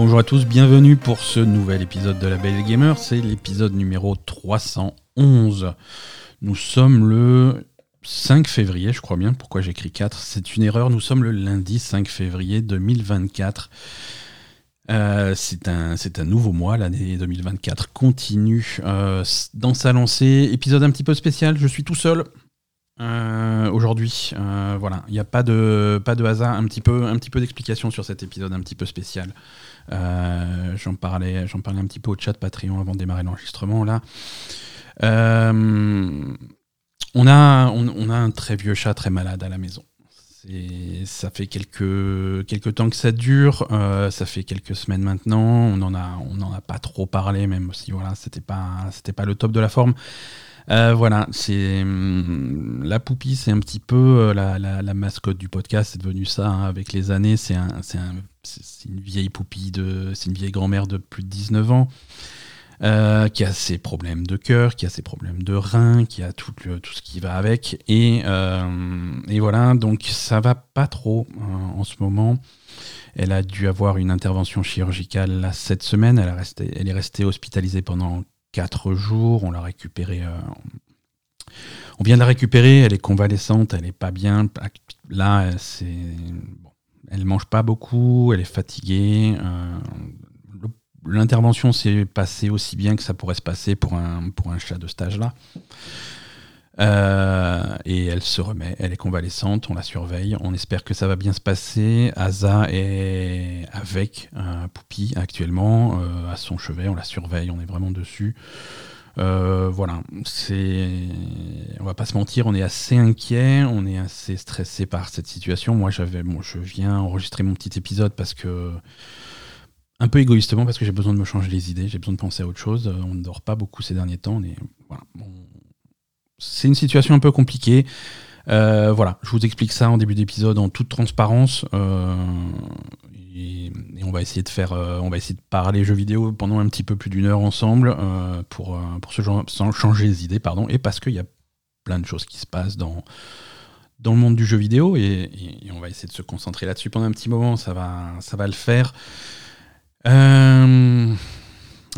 bonjour à tous, bienvenue pour ce nouvel épisode de La Belle Gamer, c'est l'épisode numéro 311. Nous sommes le 5 février, je crois bien, pourquoi j'écris 4, c'est une erreur, nous sommes le lundi 5 février 2024. Euh, c'est un, un, nouveau mois, l'année 2024 continue euh, dans sa lancée. Épisode un petit peu spécial, je suis tout seul euh, aujourd'hui. voilà, il n'y a pas de, pas de hasard, un petit peu, un petit peu d'explication sur cet épisode un petit peu spécial. J'en parlais, j'en parlais un petit peu au chat Patreon avant de démarrer l'enregistrement là. on a, on a un très vieux chat très malade à la maison ça fait quelques, quelques temps que ça dure, euh, ça fait quelques semaines maintenant, on n'en a, a pas trop parlé, même si voilà, c'était pas, pas le top de la forme. Euh, voilà, c'est hum, la poupie, c'est un petit peu euh, la, mascotte du podcast, c'est devenu ça hein, avec les années. C'est un, une vieille poupie de, c'est une vieille grand-mère de plus de 19 ans. Euh, qui a ses problèmes de cœur, qui a ses problèmes de rein, qui a tout, tout ce qui va avec. Et, euh, et, voilà, donc ça va pas trop euh, en ce moment. Elle a dû avoir une intervention chirurgicale cette semaine. Elle, est restée hospitalisée pendant 4 jours. On l'a récupérée. on vient de la récupérer. Elle est convalescente. Elle est pas bien. Là, c'est. Elle mange pas beaucoup. Elle est fatiguée l'intervention s'est passée aussi bien que ça pourrait se passer pour un, chat de stage là. Euh, et elle se remet, elle est convalescente, on la surveille, on espère que ça va bien se passer. Asa est avec un Poupie actuellement, euh, à son chevet, on la surveille, on est vraiment dessus. Euh, voilà, c'est, on va pas se mentir, on est assez inquiet, on est assez stressé par cette situation. Moi, j'avais, bon, je viens enregistrer mon petit épisode parce que un peu égoïstement parce que j'ai besoin de me changer les idées, j'ai besoin de penser à autre chose. On ne dort pas beaucoup ces derniers temps. C'est une situation un peu compliquée. Euh, voilà, je vous explique ça en début d'épisode en toute transparence. Euh, et, on va essayer de faire, on va essayer de parler jeux vidéo pendant un petit peu plus d'une heure ensemble pour, pour genre, sans changer les idées, pardon, et parce qu'il y a plein de choses qui se passent dans, dans le monde du jeu vidéo et, et on va essayer de se concentrer là-dessus pendant un petit moment. Ça va, ça va le faire. Euh,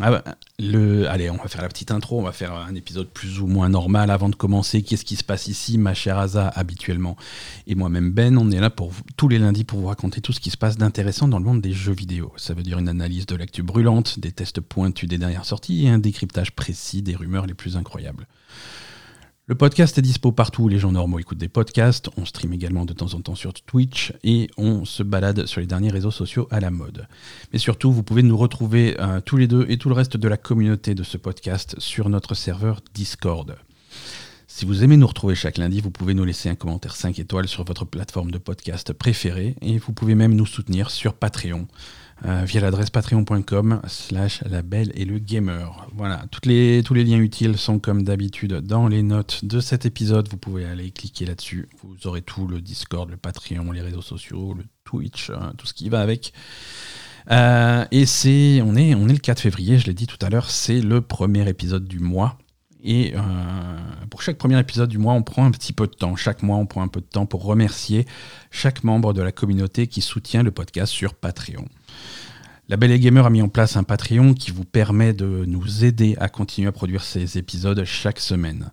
ah le, allez, on va faire la petite intro, on va faire un épisode plus ou moins normal avant de commencer. Qu'est-ce qui se passe ici, ma chère Asa, habituellement Et moi-même, Ben, on est là pour tous les lundis pour vous raconter tout ce qui se passe d'intéressant dans le monde des jeux vidéo. Ça veut dire une analyse de l'actu brûlante, des tests pointus des dernières sorties et un décryptage précis des rumeurs les plus incroyables. Le podcast est dispo partout où les gens normaux écoutent des podcasts. On stream également de temps en temps sur Twitch et on se balade sur les derniers réseaux sociaux à la mode. Mais surtout, vous pouvez nous retrouver euh, tous les deux et tout le reste de la communauté de ce podcast sur notre serveur Discord. Si vous aimez nous retrouver chaque lundi, vous pouvez nous laisser un commentaire 5 étoiles sur votre plateforme de podcast préférée et vous pouvez même nous soutenir sur Patreon. Euh, via l'adresse patreon.com slash la et le gamer. Voilà, tous les liens utiles sont comme d'habitude dans les notes de cet épisode. Vous pouvez aller cliquer là-dessus. Vous aurez tout, le Discord, le Patreon, les réseaux sociaux, le Twitch, euh, tout ce qui va avec. Euh, et c'est, on est, on est le 4 février, je l'ai dit tout à l'heure, c'est le premier épisode du mois. Et pour chaque premier épisode du mois, on prend un petit peu de temps. Chaque mois, on prend un peu de temps pour remercier chaque membre de la communauté qui soutient le podcast sur Patreon. La Belle et Gamer a mis en place un Patreon qui vous permet de nous aider à continuer à produire ces épisodes chaque semaine.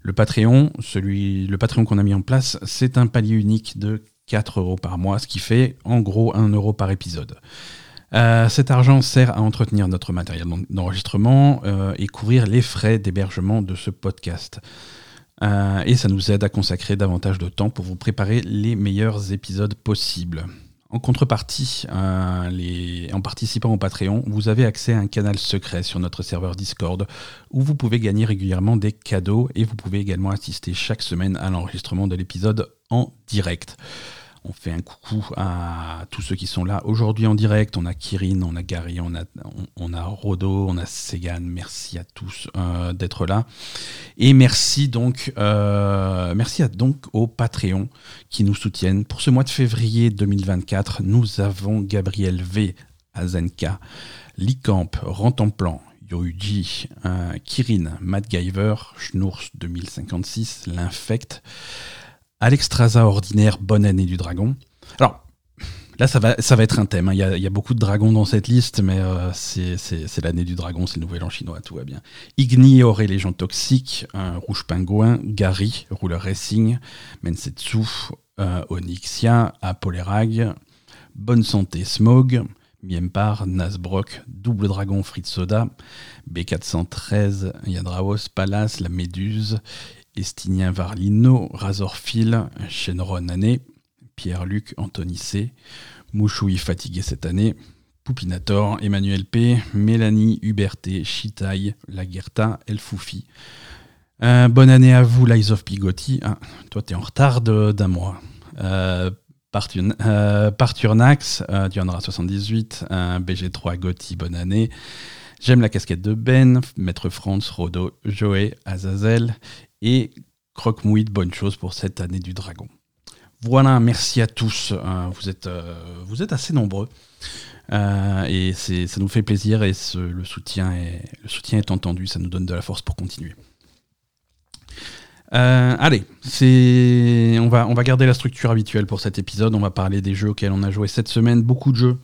Le Patreon, celui, le Patreon qu'on a mis en place, c'est un palier unique de 4 euros par mois, ce qui fait en gros 1 euro par épisode. Euh, cet argent sert à entretenir notre matériel d'enregistrement euh, et couvrir les frais d'hébergement de ce podcast. Euh, et ça nous aide à consacrer davantage de temps pour vous préparer les meilleurs épisodes possibles. En contrepartie, euh, en participant au Patreon, vous avez accès à un canal secret sur notre serveur Discord où vous pouvez gagner régulièrement des cadeaux et vous pouvez également assister chaque semaine à l'enregistrement de l'épisode en direct. On fait un coucou à tous ceux qui sont là aujourd'hui en direct. On a Kirin, on a Gary, on a, on, a Rodo, on a Segan. Merci à tous euh, d'être là. Et merci donc, euh, merci donc aux Patreons qui nous soutiennent. Pour ce mois de février 2024, nous avons Gabriel V, Azenka, Licamp, Rentemplan, Youji, euh, Kirin, MacGyver, Schnours 2056, L'Infect. Alexstrasza ordinaire, bonne année du dragon. Alors, Là, ça va, être un thème. hein. Il y, a, y a beaucoup de dragons dans cette liste, mais euh, c'est- l'année du dragon, c'est le nouvel an chinois, tout va bien. Igni aurait Légion Toxique, un Rouge Pingouin, Gary, Rouleur Racing, Mensetsu, euh, Onyxia, Apolerag, Bonne Santé Smog, Miempar, Nasbrock, Double Dragon Fritz Soda, B413, Yadraos, Palace, La Méduse, Estinien Varlino, Razorfil, Shenron Année, Pierre-Luc Anthony Mouchoui fatigué cette année, Poupinator, Emmanuel P, Mélanie, Huberté, Chitaï, Laguerta, Elfoufi. Euh, bonne année à vous, Lies of Pigotti. Ah, toi, t'es en retard d'un mois. Euh, euh, Parturnax, euh, Diandra78, un BG3 Gotti, bonne année. J'aime la casquette de Ben, Maître France, Rodo, Joey, Azazel et Croque-Mouille, bonne chose pour cette année du dragon. Voilà, merci à tous. Euh, vous, êtes, euh, vous êtes assez nombreux. Euh, et ça nous fait plaisir et le, soutien est, entendu, ça nous donne de la force pour continuer. Allez, on va, on va garder la structure habituelle pour cet épisode. On va parler des jeux auxquels on a joué cette semaine. Beaucoup de jeux.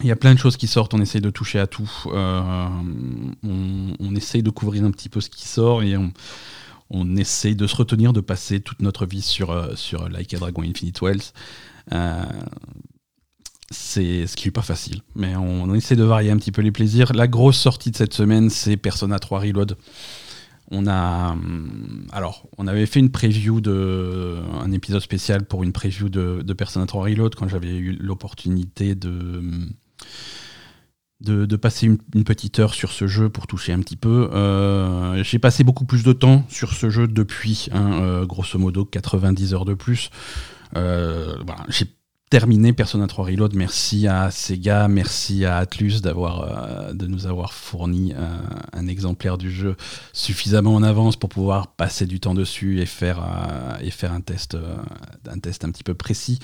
Il y a plein de choses qui sortent, on essaye de toucher à tout. On, on essaye de couvrir un petit peu ce qui sort et on, on essaye de se retenir de passer toute notre vie sur, euh, sur Like a Dragon Infinite Wells. Euh, c'est ce qui n'est pas facile, mais on, on essaie de varier un petit peu les plaisirs. La grosse sortie de cette semaine, c'est Persona 3 Reload. On a, hum, alors, on avait fait une preview de, un épisode spécial pour une preview de, de Persona 3 Reload quand j'avais eu l'opportunité de, hum, de, de passer une, une petite heure sur ce jeu pour toucher un petit peu. Euh, J'ai passé beaucoup plus de temps sur ce jeu depuis, hein, euh, grosso modo 90 heures de plus. Euh, voilà, terminé Persona 3 Reload. Merci à Sega, merci à Atlus d'avoir, euh, de nous avoir fourni euh, un exemplaire du jeu suffisamment en avance pour pouvoir passer du temps dessus et faire, euh, et faire un, test, un test un petit peu précis.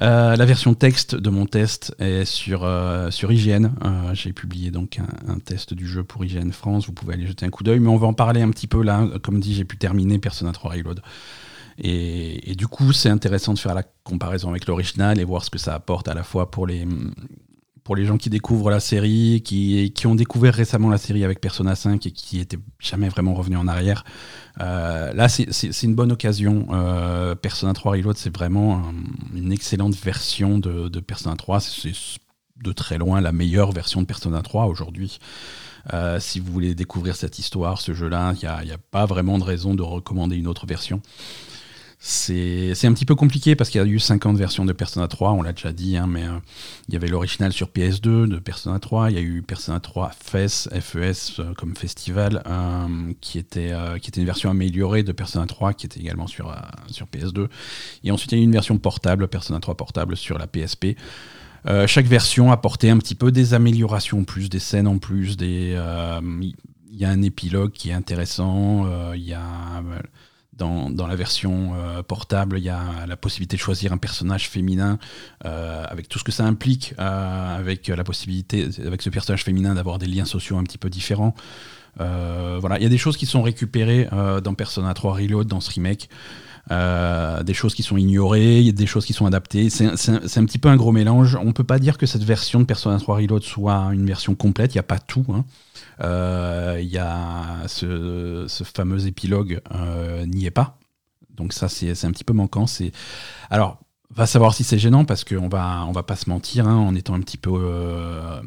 La version texte de mon test est sur, sur IGN. J'ai publié donc un, un test du jeu pour IGN France. Vous pouvez aller jeter un coup d'œil, mais on va en parler un petit peu là. Comme dit, j'ai pu terminer Persona 3 Reload. Et, du coup, c'est intéressant de faire la comparaison avec l'original et voir ce que ça apporte à la fois pour les, pour les gens qui découvrent la série, qui, qui ont découvert récemment la série avec Persona 5 et qui n'étaient jamais vraiment revenus en arrière. Euh, là, c'est- une bonne occasion. Euh, Persona 3 Reload, c'est vraiment un- une excellente version de, de Persona 3. C'est de très loin la meilleure version de Persona 3 aujourd'hui. Euh, si vous voulez découvrir cette histoire, ce jeu-là, il n'y a pas vraiment de raison de recommander une autre version. C'est un petit peu compliqué parce qu'il y a eu 50 versions de Persona 3, on l'a déjà dit, hein, mais euh, il y avait l'original sur PS2 de Persona 3, il y a eu Persona 3 FES, FES comme festival, euh, qui, était, euh, qui était une version améliorée de Persona 3, qui était également sur, sur PS2. Et ensuite, il y a eu une version portable, Persona 3 portable, sur la PSP. Chaque version apportait un petit peu des améliorations en plus, des scènes en plus, il y a un épilogue qui est intéressant, il y a... dans, la version euh, portable, il y a la possibilité de choisir un personnage féminin euh, avec tout ce que ça implique, euh, avec la possibilité, avec ce personnage féminin, d'avoir des liens sociaux un petit peu différents. Voilà, il y a des choses qui sont récupérées dans Persona 3 Reload, dans ce remake. Euh, des choses qui sont ignorées, il des choses qui sont adaptées. C'est un, un petit peu un gros mélange. On peut pas dire que cette version de Persona 3 Reload soit une version complète. Il n'y a pas tout. hein. Euh, Il y a ce, ce fameux épilogue euh, n'y est pas. Donc ça, c'est c'est un petit peu manquant. C'est alors va savoir si c'est gênant parce qu'on va on va pas se mentir hein, en étant un petit peu euh,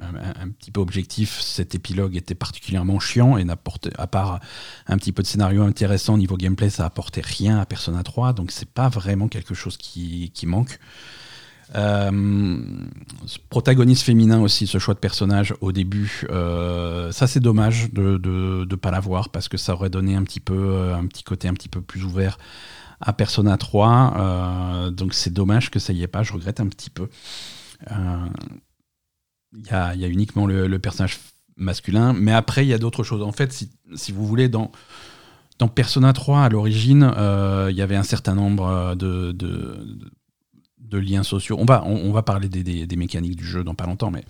un, petit peu objectif, cet épilogue était particulièrement chiant et n'apportait, à part un petit peu de scénario intéressant au niveau gameplay, ça apportait rien à Persona 3, donc c'est pas vraiment quelque chose qui, manque. Euh, protagoniste féminin aussi, ce choix de personnage au début, euh, ça c'est dommage de ne pas l'avoir parce que ça aurait donné un petit peu euh, un petit côté un petit peu plus ouvert à Persona 3. euh, donc c'est dommage que ça y ait pas, je regrette un petit peu. Euh, Il y, a, uniquement le, personnage masculin, mais après il y a d'autres choses. En fait, si, vous voulez, dans, Persona 3 à l'origine, euh, il y avait un certain nombre de, de, liens sociaux. On va, parler des, mécaniques du jeu dans pas longtemps, mais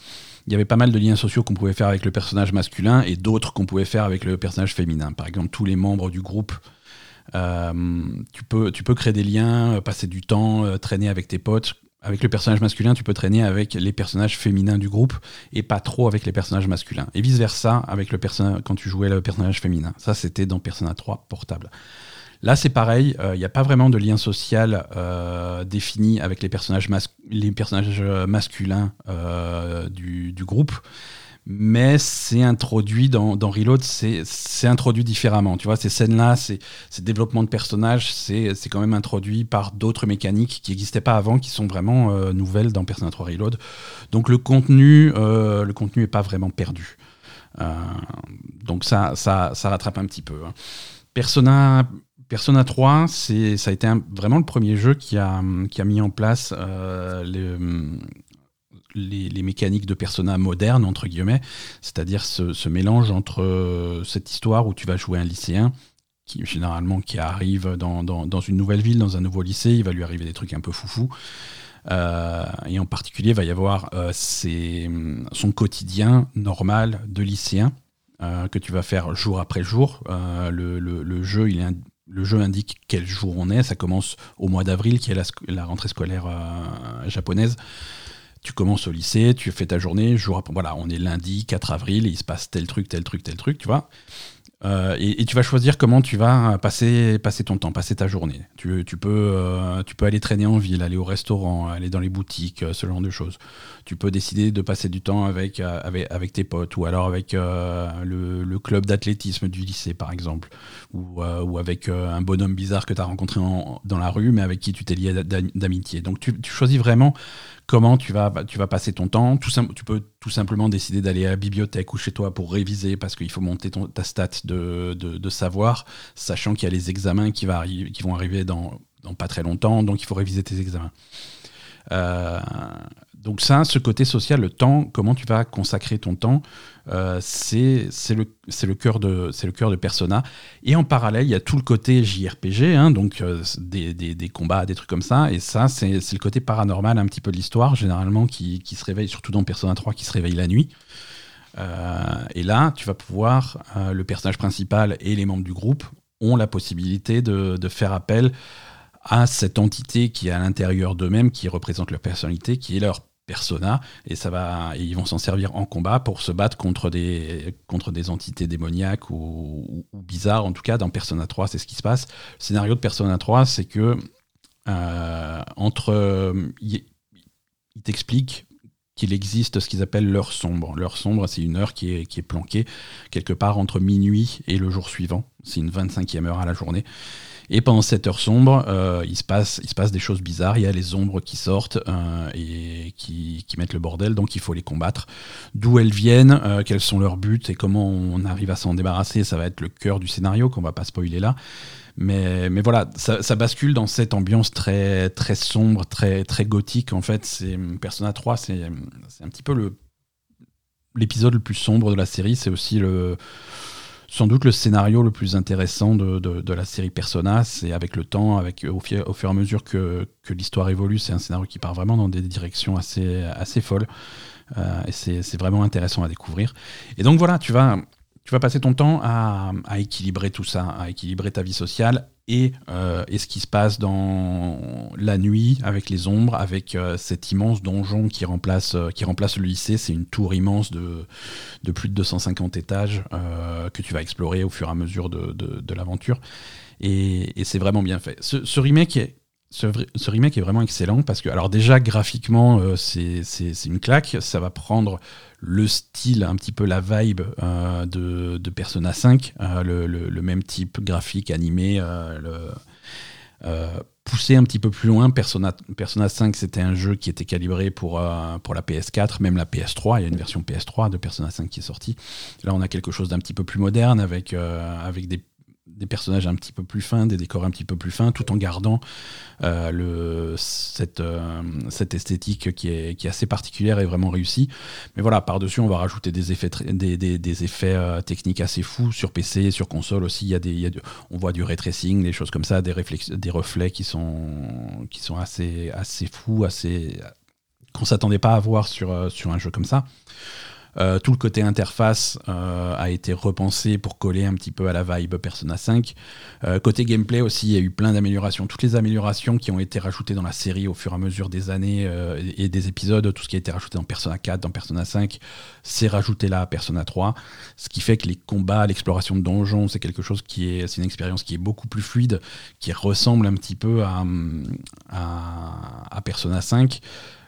il y avait pas mal de liens sociaux qu'on pouvait faire avec le personnage masculin et d'autres qu'on pouvait faire avec le personnage féminin. Par exemple, tous les membres du groupe, euh, tu, peux, créer des liens, passer du temps, euh, traîner avec tes potes avec le personnage masculin, tu peux traîner avec les personnages féminins du groupe et pas trop avec les personnages masculins. Et vice versa avec le personnage quand tu jouais le personnage féminin. Ça, c'était dans Persona 3 portable. Là, c'est pareil, il n'y a pas vraiment de lien social défini avec les personnages, personnages masculins du, groupe mais c'est introduit dans, Reload, c'est introduit différemment. Tu vois, ces scènes-là, ces, développements de personnages, c'est quand même introduit par d'autres mécaniques qui n'existaient pas avant, qui sont vraiment euh, nouvelles dans Persona 3 Reload. Donc le contenu, euh, le contenu n'est pas vraiment perdu. Euh, donc ça, ça, rattrape un petit peu. Hein. Persona, Persona 3, ça a été vraiment le premier jeu qui a mis en place les les, mécaniques de Persona moderne, entre guillemets, c'est-à-dire ce, mélange entre euh, cette histoire où tu vas jouer un lycéen, qui généralement qui arrive dans, une nouvelle ville, dans un nouveau lycée, il va lui arriver des trucs un peu foufou. Euh, et en particulier, il va y avoir euh, son quotidien normal de lycéen que tu vas faire jour après jour. Le, jeu, il le jeu indique quel jour on est. Ça commence au mois d'avril, qui est la rentrée scolaire japonaise tu commences au lycée, tu fais ta journée, jour après, voilà, on est lundi 4 avril, et il se passe tel truc, tel truc, tel truc, tu vois. Euh, et, tu vas choisir comment tu vas passer, ton temps, passer ta journée. Tu, peux, euh, tu peux aller traîner en ville, aller au restaurant, aller dans les boutiques, euh, ce genre de choses. Tu peux décider de passer du temps avec, avec, tes potes ou alors avec le, club d'athlétisme du lycée, par exemple. Ou, ou avec un bonhomme bizarre que tu as rencontré dans la rue, mais avec qui tu t'es lié d'amitié. Donc tu, choisis vraiment comment tu vas, tu vas passer ton temps. Tu peux tout simplement décider d'aller à la bibliothèque ou chez toi pour réviser parce qu'il faut monter ta stat de, de, savoir, sachant qu'il y a les examens qui vont arriver dans, dans, pas très longtemps, donc il faut réviser tes examens. Euh, donc ça, ce côté social, le temps, comment tu vas consacrer ton temps, euh, c'est le, cœur de, Persona. Et en parallèle, il y a tout le côté JRPG, hein, donc euh, des, combats, des trucs comme ça. Et ça, c'est le côté paranormal un petit peu de l'histoire, généralement, qui, qui, se réveille, surtout dans Persona 3, qui se réveille la nuit. Euh, et là, tu vas pouvoir, le personnage principal et les membres du groupe ont la possibilité de, de faire appel à cette entité qui est à l'intérieur d'eux-mêmes, qui représente leur personnalité, qui est leur persona, et ça va, ils vont s'en servir en combat pour se battre contre des, contre des entités démoniaques ou, bizarres. En tout cas, dans Persona 3, c'est ce qui se passe. Le scénario de Persona 3, c'est que euh, entre, il, t'explique qu'il existe ce qu'ils appellent l'heure sombre. L'heure sombre, c'est une heure qui est, qui est planquée quelque part entre minuit et le jour suivant. C'est une 25e heure à la journée. Et pendant cette heure sombre, euh, il, se passe, il se passe des choses bizarres. Il y a les ombres qui sortent euh, et qui, mettent le bordel, donc il faut les combattre. D'où elles viennent, euh, quels sont leurs buts et comment on arrive à s'en débarrasser, ça va être le cœur du scénario qu'on va pas spoiler là. Mais, mais voilà, ça, ça, bascule dans cette ambiance très, très sombre, très, très gothique. En fait, c'est Persona 3, c'est un petit peu le l'épisode le plus sombre de la série. C'est aussi le sans doute le scénario le plus intéressant de, la série Persona. C'est avec le temps, avec, au, fur, et à mesure que, l'histoire évolue, c'est un scénario qui part vraiment dans des directions assez, assez folles. Euh, et c'est vraiment intéressant à découvrir. Et donc voilà, tu vas, tu vas passer ton temps à, équilibrer tout ça, à équilibrer ta vie sociale euh, et, ce qui se passe dans la nuit avec les ombres, avec euh, cet immense donjon qui remplace, euh, qui remplace le lycée. C'est une tour immense de, plus de 250 étages que tu vas explorer au fur et à mesure de, l'aventure. Et, c'est vraiment bien fait. Ce remake est, ce, remake est vraiment excellent parce que, alors déjà graphiquement, c'est une claque. Ça va prendre le style, un petit peu la vibe euh, de, Persona 5, euh, le, même type graphique animé, euh, poussé un petit peu plus loin. Persona, Persona 5, c'était un jeu qui était calibré pour, pour la PS4, même la PS3. Il y a une version PS3 de Persona 5 qui est sortie. Là, on a quelque chose d'un petit peu plus moderne avec, avec des des personnages un petit peu plus fins, des décors un petit peu plus fins, tout en gardant euh, le, cette, euh, cette esthétique qui est, qui est assez particulière et vraiment réussie. Mais voilà, par-dessus, on va rajouter des effets, des, des, effets euh, techniques assez fous sur PC, sur console aussi. Il y a des, il y a on voit du ray tracing, des choses comme ça, des, des reflets qui sont, qui sont assez, assez fous, assez, qu'on s'attendait pas à voir sur, sur un jeu comme ça. Euh, tout le côté interface euh, a été repensé pour coller un petit peu à la vibe Persona 5. Euh, côté gameplay aussi, il y a eu plein d'améliorations. Toutes les améliorations qui ont été rajoutées dans la série au fur et à mesure des années et des épisodes, tout ce qui a été rajouté dans Persona 4, dans Persona 5, c'est rajouté là à Persona 3. Ce qui fait que les combats, l'exploration de donjons, c'est quelque chose qui est, c'est une expérience qui est beaucoup plus fluide, qui ressemble un petit peu à, à, à Persona 5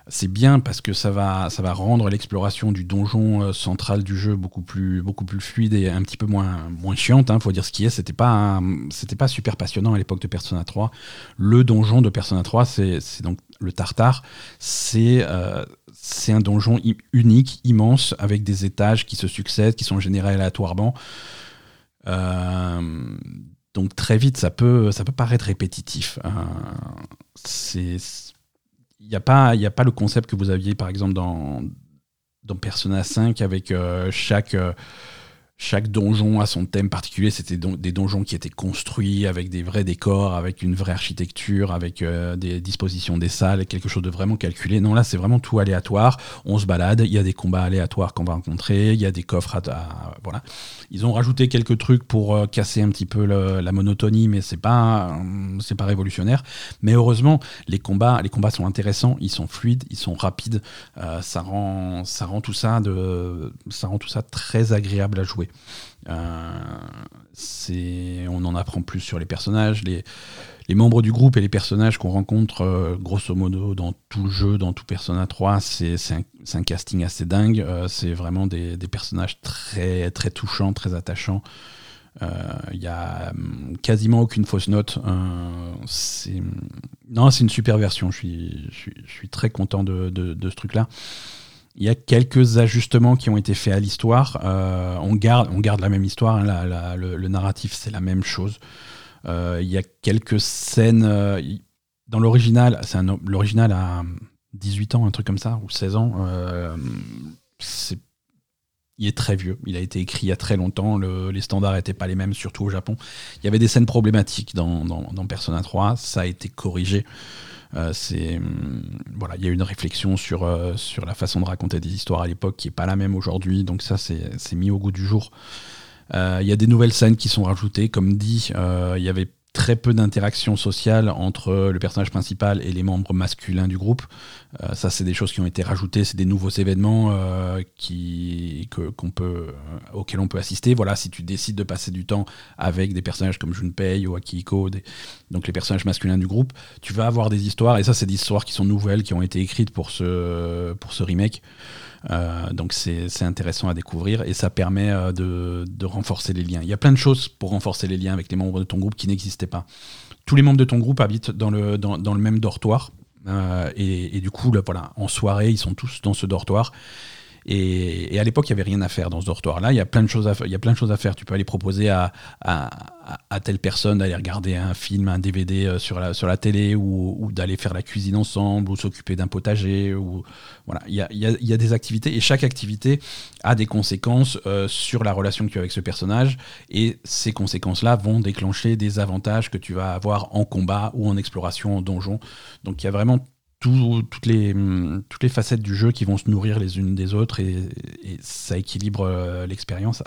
c'est bien parce que ça va, ça va rendre l'exploration du donjon euh, central du jeu beaucoup plus, beaucoup plus fluide et un petit peu moins, moins chiante. Hein, faut dire ce qui est. C'était pas, c'était pas super passionnant à l'époque de Persona 3. Le donjon de Persona 3, c'est donc le Tartare. C'est euh, c'est un donjon unique, immense, avec des étages qui se succèdent, qui sont générés aléatoirement. Euh, donc très vite, ça peut, ça peut paraître répétitif. c'est il n'y a, pas, a pas le concept que vous aviez, par exemple, dans, dans Persona 5 avec euh, chaque, euh, chaque donjon a son thème particulier. C'était des donjons qui étaient construits avec des vrais décors, avec une vraie architecture, avec euh, des dispositions des salles, quelque chose de vraiment calculé. Non, là, c'est vraiment tout aléatoire. On se balade, il y a des combats aléatoires qu'on va rencontrer, il y a des coffres à, voilà. Ils ont rajouté quelques trucs pour euh, casser un petit peu la monotonie, mais c'est pas euh, pas révolutionnaire. Mais heureusement, les combats les combats sont intéressants, ils sont fluides, ils sont rapides. ça rend ça rend tout ça de ça rend tout ça très agréable à jouer. Euh, on en apprend plus sur les personnages, les, membres du groupe et les personnages qu'on rencontre euh, grosso modo dans tout le jeu, dans tout Persona 3, c'est un, casting assez dingue. Euh, c'est vraiment des, personnages très, très touchants, très attachants. Il n'y a hum, quasiment aucune fausse note. non, c'est une super version. Je suis, très content de, de ce truc-là. Il y a quelques ajustements qui ont été faits à l'histoire. Euh, on, garde, on garde la même histoire, hein, le, narratif c'est la même chose. Euh, il y a quelques scènes. Euh, dans l'original, l'original a 18 ans, un truc comme ça, ou 16 ans. il est très vieux. Il a été écrit il y a très longtemps. les standards n'étaient pas les mêmes, surtout au Japon. Il y avait des scènes problématiques dans, dans Persona 3. Ça a été corrigé. Euh, hum, voilà, il y a une réflexion sur euh, sur la façon de raconter des histoires à l'époque qui est pas la même aujourd'hui. Donc ça, c'est mis au goût du jour. Euh, il y a des nouvelles scènes qui sont rajoutées, comme dit. Il y avait très peu d'interaction sociale entre le personnage principal et les membres masculins du groupe. Euh, ça, c'est des choses qui ont été rajoutées, c'est des nouveaux événements euh, qui, qu'on peut, euh, auxquels on peut assister. Voilà, si tu décides de passer du temps avec des personnages comme Junpei ou Akihiko, donc les personnages masculins du groupe, tu vas avoir des histoires, et ça, c'est des histoires qui sont nouvelles, qui ont été écrites pour ce, pour ce remake. Donc c'est intéressant à découvrir et ça permet euh, de, renforcer les liens. Il y a plein de choses pour renforcer les liens avec les membres de ton groupe qui n'existaient pas. Tous les membres de ton groupe habitent dans le, dans, le même dortoir. Euh, et, du coup, voilà, en soirée, ils sont tous dans ce dortoir. Et, à l'époque, il n'y avait rien à faire dans ce dortoir-là. Il y a plein de choses à, il y a plein de choses à faire. Tu peux aller proposer à, telle personne d'aller regarder un film, un DVD euh, sur la, télé, ou, d'aller faire la cuisine ensemble, ou s'occuper d'un potager. Voilà. il, y a, il, y a, des activités, et chaque activité a des conséquences euh, sur la relation que tu as avec ce personnage. Et ces conséquences-là vont déclencher des avantages que tu vas avoir en combat ou en exploration en donjon. Donc il y a vraiment toutes, les, toutes les facettes du jeu qui vont se nourrir les unes des autres et, ça équilibre euh, l'expérience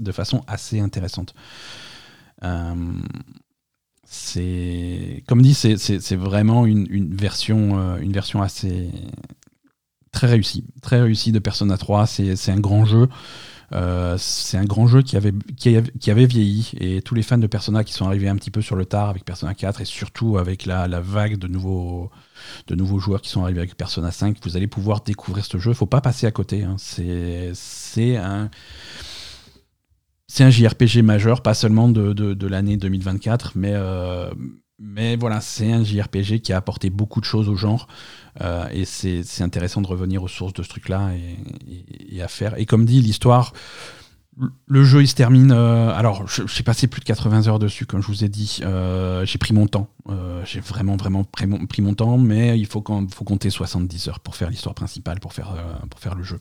de façon assez intéressante. C'est comme dit, c'est vraiment une, version, euh, une version assez très réussie, très réussie de Persona 3. C'est un grand jeu. Euh, c'est un grand jeu qui avait, qui, avait, vieilli et tous les fans de Persona qui sont arrivés un petit peu sur le tard avec Persona 4 et surtout avec la, vague de nouveaux, de nouveaux joueurs qui sont arrivés avec Persona 5, vous allez pouvoir découvrir ce jeu. Il faut pas passer à côté. Hein. C'est un c'est un JRPG majeur, pas seulement de, de, l'année 2024, mais, euh, mais voilà, c'est un JRPG qui a apporté beaucoup de choses au genre. Euh, et c'est intéressant de revenir aux sources de ce truc-là et, à faire. Et comme dit, l'histoire, le jeu il se termine. Euh, alors, j'ai passé plus de 80 heures dessus, comme je vous ai dit. j'ai pris mon temps. j'ai vraiment, vraiment pris mon, temps, mais il faut, faut compter 70 heures pour faire l'histoire principale, pour faire le jeu.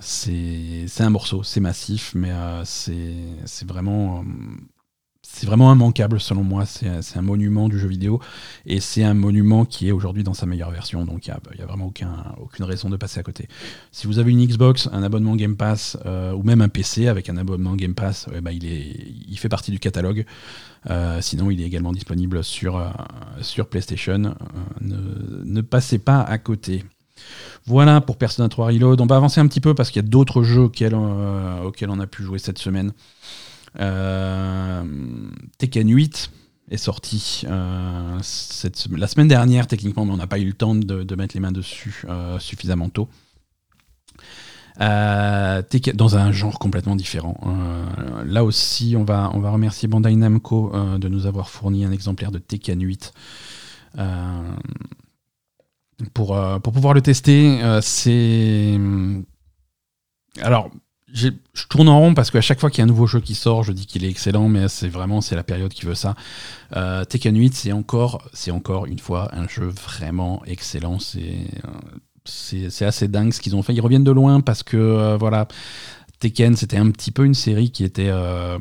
c'est un morceau, c'est massif, mais c'est vraiment c'est vraiment immanquable selon moi. C'est un monument du jeu vidéo et c'est un monument qui est aujourd'hui dans sa meilleure version. Donc il n'y a, vraiment aucun, aucune raison de passer à côté. Si vous avez une Xbox, un abonnement Game Pass euh, ou même un PC avec un abonnement Game Pass, eh ben, il, est, il fait partie du catalogue. Euh, sinon, il est également disponible sur, euh, sur PlayStation. Ne, ne, passez pas à côté. Voilà pour Persona 3 Reload. On va avancer un petit peu parce qu'il y a d'autres jeux auxquels, auxquels on a pu jouer cette semaine. Euh, Tekken 8 est sorti euh, la semaine dernière techniquement, mais on n'a pas eu le temps de, mettre les mains dessus euh, suffisamment tôt. dans un genre complètement différent. là aussi, on va, on va remercier Bandai Namco de nous avoir fourni un exemplaire de Tekken 8. pour, pour pouvoir le tester, c'est. Alors, je tourne en rond parce qu'à chaque fois qu'il y a un nouveau jeu qui sort, je dis qu'il est excellent, mais c'est vraiment c'est la période qui veut ça. Euh, Tekken 8, c'est encore, c'est encore une fois un jeu vraiment excellent. C'est assez dingue ce qu'ils ont fait. Ils reviennent de loin parce que euh, voilà. Tekken, c'était un petit peu une série qui était. Euh,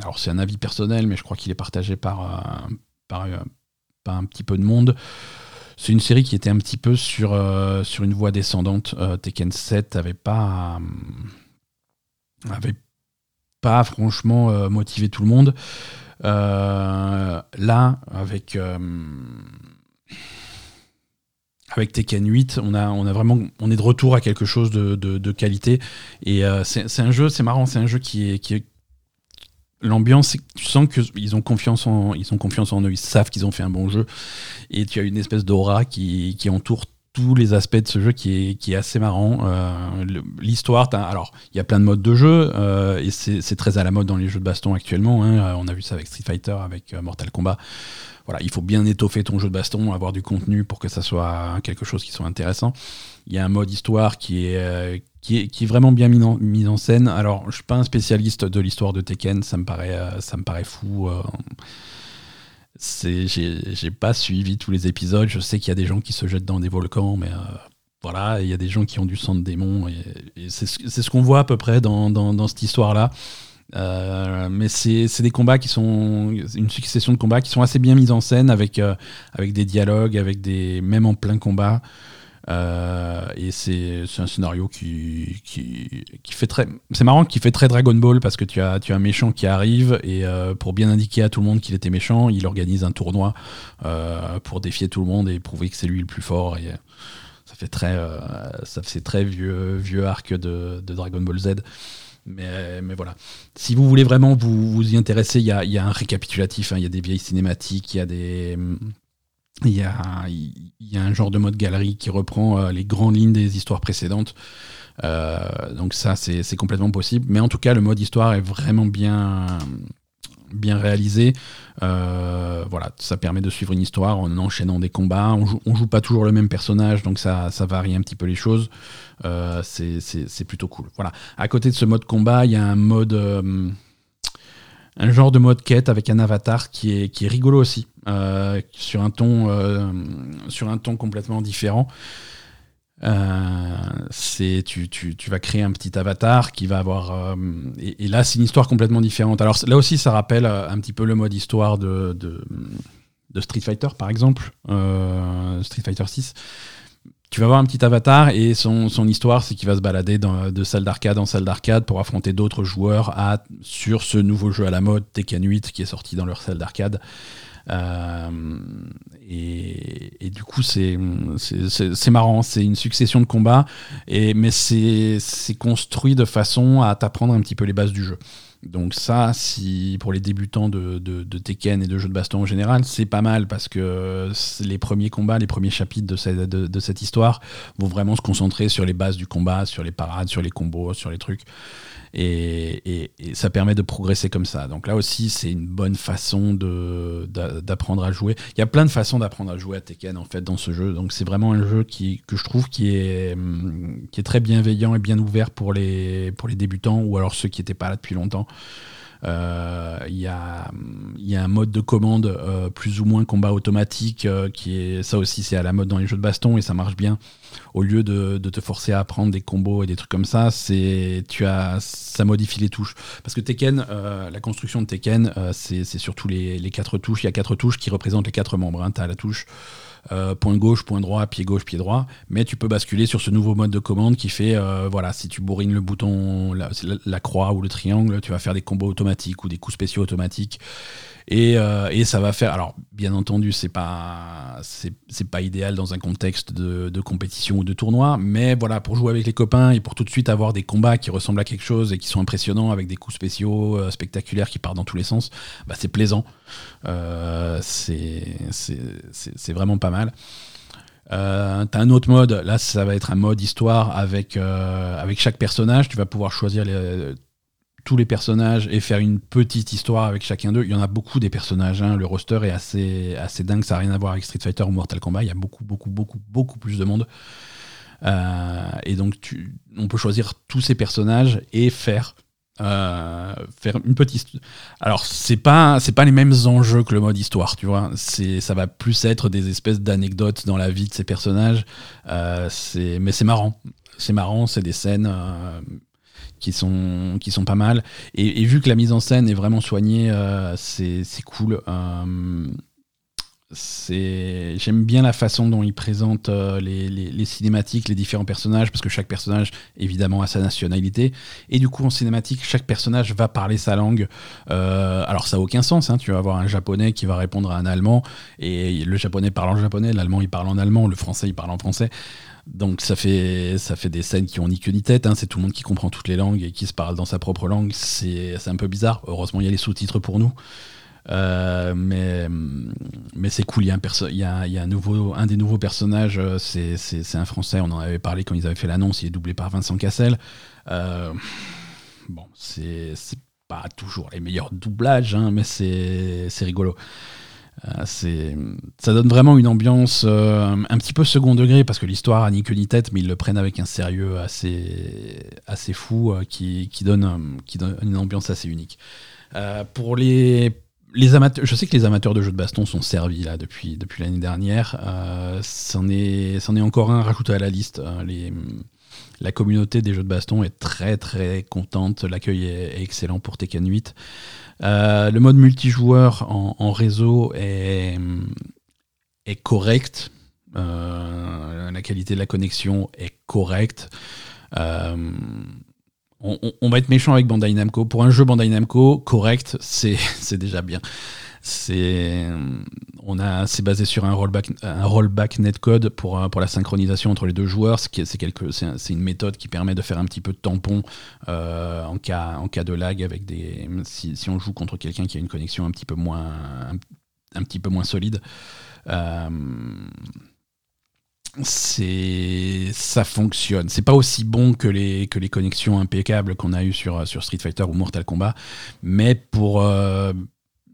alors, c'est un avis personnel, mais je crois qu'il est partagé par, par, par, un petit peu de monde. C'est une série qui était un petit peu sur, sur une voie descendante. Tekken 7 n'avait pas avait pas franchement euh, motivé tout le monde. Euh, là, avec euh, avec Tekken 8, on est de retour à quelque chose de, de, qualité. Et c'est un jeu, c'est marrant, c'est un jeu qui est, qui l'ambiance, tu sens qu'ils ont confiance en, ont confiance en eux, ils savent qu'ils ont fait un bon jeu. Et tu as une espèce d'aura qui, qui entoure tous les aspects de ce jeu qui est, qui est assez marrant. Euh, l'histoire, alors il y a plein de modes de jeu euh, et c'est très à la mode dans les jeux de baston actuellement. Hein. Euh, on a vu ça avec Street Fighter, avec Mortal Kombat. Voilà, il faut bien étoffer ton jeu de baston, avoir du contenu pour que ça soit quelque chose qui soit intéressant. Il y a un mode histoire qui est, qui est, qui est vraiment bien mis en, mis en, scène. Alors, je suis pas un spécialiste de l'histoire de Tekken, ça me paraît, ça me paraît fou j'ai pas suivi tous les épisodes. Je sais qu'il y a des gens qui se jettent dans des volcans, mais euh, voilà, il y a des gens qui ont du sang de démon. Et, c'est ce qu'on voit à peu près dans, dans, cette histoire-là. Euh, mais c'est des combats qui sont une succession de combats qui sont assez bien mis en scène avec, euh, avec des dialogues, avec des même en plein combat. Euh, et c'est un scénario qui, qui, qui fait très. C'est marrant qu'il fait très Dragon Ball parce que tu as, tu as un méchant qui arrive et euh, pour bien indiquer à tout le monde qu'il était méchant, il organise un tournoi euh, pour défier tout le monde et prouver que c'est lui le plus fort. Et ça fait très, ça très vieux, vieux arc de, de Dragon Ball Z. Mais, mais, voilà. Si vous voulez vraiment vous, vous y intéresser, il y a, y a, un récapitulatif, hein. il y a des vieilles cinématiques, il y a des, il y, a, il y a un genre de mode galerie qui reprend euh, les grandes lignes des histoires précédentes. Euh, donc ça, c'est complètement possible. Mais en tout cas, le mode histoire est vraiment bien, bien réalisé. Euh, voilà, ça permet de suivre une histoire en enchaînant des combats. On joue, joue pas toujours le même personnage, donc ça, ça varie un petit peu les choses. c'est plutôt cool. Voilà. À côté de ce mode combat, il y a un mode un genre de mode quête avec un avatar qui est, qui est rigolo aussi, euh, sur, un ton, euh, sur un ton complètement différent. Euh, c'est tu, tu, tu, vas créer un petit avatar qui va avoir et, là c'est une histoire complètement différente alors là aussi ça rappelle un petit peu le mode histoire de, de, de Street Fighter par exemple Street Fighter 6 tu vas voir un petit avatar et son, son histoire, c'est qu'il va se balader de salle d'arcade en salle d'arcade pour affronter d'autres joueurs à, sur ce nouveau jeu à la mode, Tekken 8, qui est sorti dans leur salle d'arcade. Euh, et, et, du coup, c'est marrant, c'est une succession de combats, et, mais c'est construit de façon à t'apprendre un petit peu les bases du jeu. Donc ça, si pour les débutants de, Tekken et de jeux de baston en général, c'est pas mal parce que les premiers combats, les premiers chapitres de cette, de cette, histoire vont vraiment se concentrer sur les bases du combat, sur les parades, sur les combos, sur les trucs. Et, ça permet de progresser comme ça. Donc là aussi, c'est une bonne façon d'apprendre à jouer. Il y a plein de façons d'apprendre à jouer à Tekken en fait dans ce jeu. Donc c'est vraiment un jeu qui, que je trouve qui est, qui est très bienveillant et bien ouvert pour les, pour les débutants ou alors ceux qui n'étaient pas là depuis longtemps. Euh, il y, a, y a un mode de commande euh, plus ou moins combat automatique euh, qui est ça aussi c'est à la mode dans les jeux de baston et ça marche bien. Au lieu de, te forcer à apprendre des combos et des trucs comme ça, c'est tu as ça modifie les touches parce que Tekken, la construction de Tekken, c'est surtout les, les, quatre touches. Il y a quatre touches qui représentent les quatre membres. Hein. Tu as la touche point gauche, point droit, pied gauche, pied droit. Mais tu peux basculer sur ce nouveau mode de commande qui fait, voilà, si tu bourrines le bouton, la, croix ou le triangle, tu vas faire des combos automatiques ou des coups spéciaux automatiques. Euh, et, ça va faire. Alors, bien entendu, c'est pas c'est pas idéal dans un contexte de, compétition ou de tournoi, mais voilà, pour jouer avec les copains et pour tout de suite avoir des combats qui ressemblent à quelque chose et qui sont impressionnants avec des coups spéciaux euh, spectaculaires qui partent dans tous les sens, bah, c'est plaisant. Euh, c'est vraiment pas mal. t'as un autre mode, là ça va être un mode histoire avec, avec chaque personnage, tu vas pouvoir choisir les, tous les personnages et faire une petite histoire avec chacun d'eux. Il y en a beaucoup des personnages. Hein. Le roster est assez, assez dingue. Ça n'a rien à voir avec Street Fighter ou Mortal Kombat. Il y a beaucoup, beaucoup, beaucoup, beaucoup plus de monde. Euh, et donc, tu, on peut choisir tous ces personnages et faire. Euh, faire une petite alors c'est pas pas les mêmes enjeux que le mode histoire tu vois ça va plus être des espèces d'anecdotes dans la vie de ces personnages euh, mais c'est marrant c'est marrant c'est des scènes qui sont, qui sont pas mal. Et, vu que la mise en scène est vraiment soignée, euh, c'est cool. Euh, j'aime bien la façon dont il présente euh, les, cinématiques, les différents personnages, parce que chaque personnage, évidemment, a sa nationalité. Et du coup, en cinématique, chaque personnage va parler sa langue. alors, ça n'a aucun sens. Hein. Tu vas avoir un japonais qui va répondre à un allemand, et le japonais parle en japonais, l'allemand il parle en allemand, le français il parle en français. Donc ça fait, ça fait des scènes qui ont ni queue ni tête, hein. c'est tout le monde qui comprend toutes les langues et qui se parle dans sa propre langue, c'est un peu bizarre. Heureusement il y a les sous-titres pour nous. Euh, mais mais c'est cool, il y, a un y a, y a un, nouveau, un des nouveaux personnages, euh, c'est un français, on en avait parlé quand ils avaient fait l'annonce, il est doublé par Vincent Cassel. Euh, bon, c'est pas toujours les meilleurs doublages, hein, mais c'est rigolo. Euh, ça donne vraiment une ambiance euh, un petit peu second degré parce que l'histoire a ni queue ni tête, mais ils le prennent avec un sérieux assez, assez fou euh, qui, qui, donne, qui donne une ambiance assez unique. pour les, les amateurs, je sais que les amateurs de jeux de baston sont servis là depuis, depuis l'année dernière. c'en, est, est encore un rajouté à la liste. les, la communauté des jeux de baston est très très contente. L'accueil est, est excellent pour Tekken 8. Euh, le mode multijoueur en, réseau est, correct. Euh, la qualité de la connexion est correcte. Euh, on, va être méchant avec Bandai Namco. Pour un jeu Bandai Namco, correct, c'est déjà bien. C'est on a c'est basé sur un rollback un rollback netcode pour pour la synchronisation entre les deux joueurs. C'est c'est une méthode qui permet de faire un petit peu de tampon euh, en cas en cas de lag avec des si, on joue contre quelqu'un qui a une connexion un petit peu moins un, petit peu moins solide. Euh, ça fonctionne. C'est pas aussi bon que les que les connexions impeccables qu'on a eu sur sur Street Fighter ou Mortal Kombat, mais pour euh,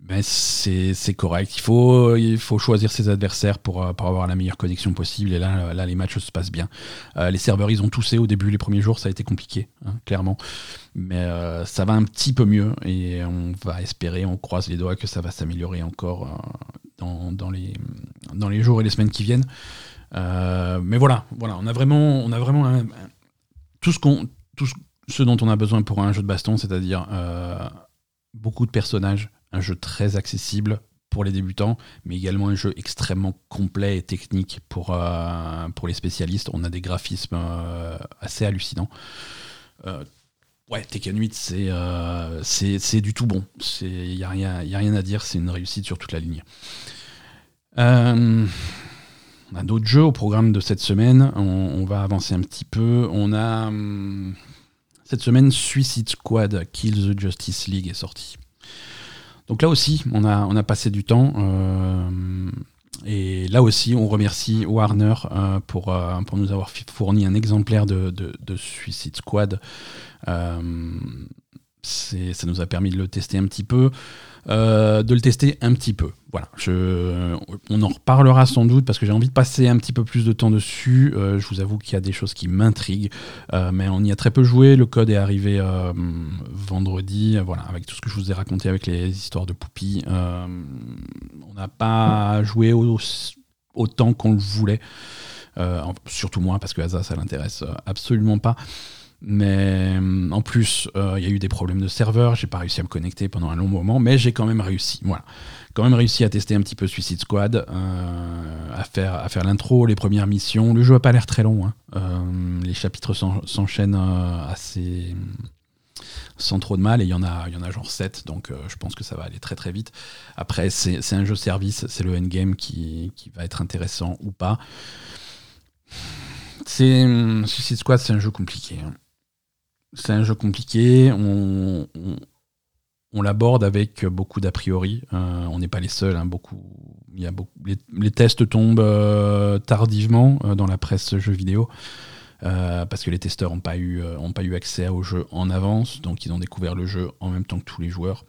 ben c'est correct. Il faut, il faut choisir ses adversaires pour, euh, pour, avoir la meilleure connexion possible. Et là, là les matchs se passent bien. Euh, les serveurs, ils ont toussé au début, les premiers jours, ça a été compliqué, hein, clairement. Mais euh, ça va un petit peu mieux et on va espérer, on croise les doigts que ça va s'améliorer encore dans, dans, les, dans les jours et les semaines qui viennent. mais voilà, voilà, on a vraiment, on a vraiment tout, ce tout ce dont on a besoin pour un jeu de baston, c'est-à-dire beaucoup de personnages, un jeu très accessible pour les débutants, mais également un jeu extrêmement complet et technique pour, euh, les spécialistes. On a des graphismes euh, assez hallucinants. Euh, ouais, Tekken 8, c'est du tout bon. Il n'y a, rien, rien à dire, c'est une réussite sur toute la ligne. on a d'autres jeux au programme de cette semaine. On, va avancer un petit peu. On a hum, cette semaine Suicide Squad Kill the Justice League est sorti. Donc là aussi, on a, passé du temps. Euh, et là aussi, on remercie Warner euh, pour, euh, pour nous avoir fourni un exemplaire de, Suicide Squad. ça nous a permis de le tester un petit peu. Euh, de le tester un petit peu. Voilà, on en reparlera sans doute parce que j'ai envie de passer un petit peu plus de temps dessus. Euh, je vous avoue qu'il y a des choses qui m'intriguent, euh, mais on y a très peu joué. Le code est arrivé vendredi, voilà, avec tout ce que je vous ai raconté avec les histoires de Poupie. on n'a pas joué autant qu'on le voulait. surtout moi, parce que Asa, ça l'intéresse absolument pas. Mais euh, en plus, euh, il y a eu des problèmes de serveur, j'ai pas réussi à me connecter pendant un long moment, mais j'ai quand même réussi. Voilà. Quand même réussi à tester un petit peu Suicide Squad, euh, à faire, à faire l'intro, les premières missions. Le jeu a pas l'air très long. Hein. les chapitres s'enchaînent assez sans trop de mal et il y en a y en a genre 7 donc je pense que ça va aller très très vite après c'est un jeu service c'est le endgame qui, qui va être intéressant ou pas Suicide Squad c'est un jeu compliqué hein c'est un jeu compliqué. On, l'aborde avec beaucoup d'a priori. Euh, on n'est pas les seuls. Hein, beaucoup, y a beaucoup, les, tests tombent euh, tardivement euh, dans la presse jeux vidéo. parce que les testeurs n'ont pas, eu, pas eu accès au jeu en avance, donc ils ont découvert le jeu en même temps que tous les joueurs.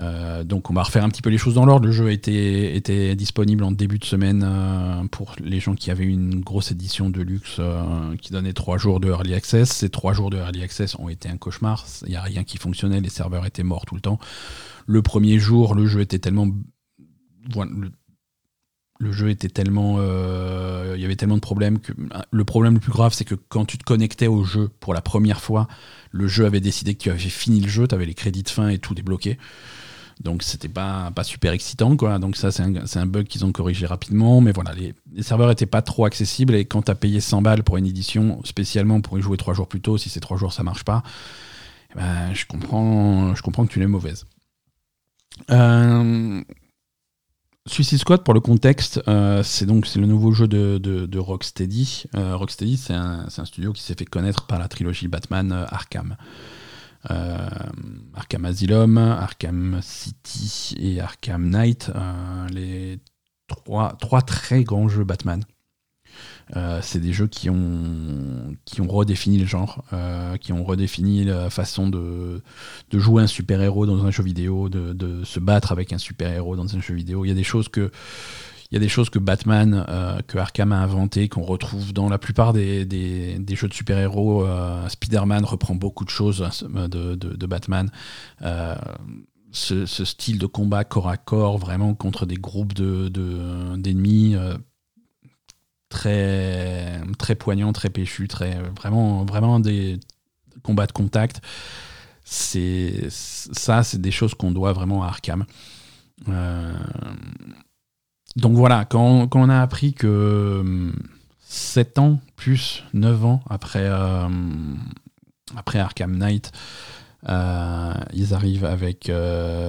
Euh, donc on va refaire un petit peu les choses dans l'ordre. Le jeu était, était disponible en début de semaine euh, pour les gens qui avaient une grosse édition de luxe euh, qui donnait trois jours de early access. Ces trois jours de early access ont été un cauchemar. Il n'y a rien qui fonctionnait, les serveurs étaient morts tout le temps. Le premier jour, le jeu était tellement... le, jeu était tellement... Il y avait tellement de problèmes que... Le problème le plus grave, c'est que quand tu te connectais au jeu pour la première fois, le jeu avait décidé que tu avais fini le jeu, tu avais les crédits de fin et tout débloqué. Donc c'était pas, pas super excitant, quoi. Donc ça, c'est un, un, bug qu'ils ont corrigé rapidement. Mais voilà, les, serveurs étaient pas trop accessibles. Et quand tu as payé 100 balles pour une édition, spécialement pour y jouer trois jours plus tôt, si ces trois jours ça marche pas, eh ben, je, comprends, je comprends que tu l'es mauvaise. Euh, Suicide Squad, pour le contexte, euh, c'est donc le nouveau jeu de, de, Rocksteady. Euh, Rocksteady, c'est un, studio qui s'est fait connaître par la trilogie Batman Arkham. Euh, Arkham Asylum, Arkham City et Arkham Knight, euh, les trois, trois très grands jeux Batman. Euh, c'est des jeux qui ont, qui ont redéfini le genre, qui ont redéfini la façon de, jouer un super-héros dans un jeu vidéo, de, de, se battre avec un super-héros dans un jeu vidéo. Il y a des choses que il y a des choses que Batman, euh, que Arkham a inventé, qu'on retrouve dans la plupart des, jeux de super-héros. Euh, Spider-Man reprend beaucoup de choses hein, de, Batman. Euh, ce, style de combat corps à corps, vraiment contre des groupes d'ennemis, très, très poignants, très péchus, très, vraiment, vraiment des combats de contact. C'est ça, c'est des choses qu'on doit vraiment à Arkham. Euh, donc voilà, quand, on a appris que 7 euh, ans plus 9 ans après, euh, après Arkham Knight, euh, ils arrivent avec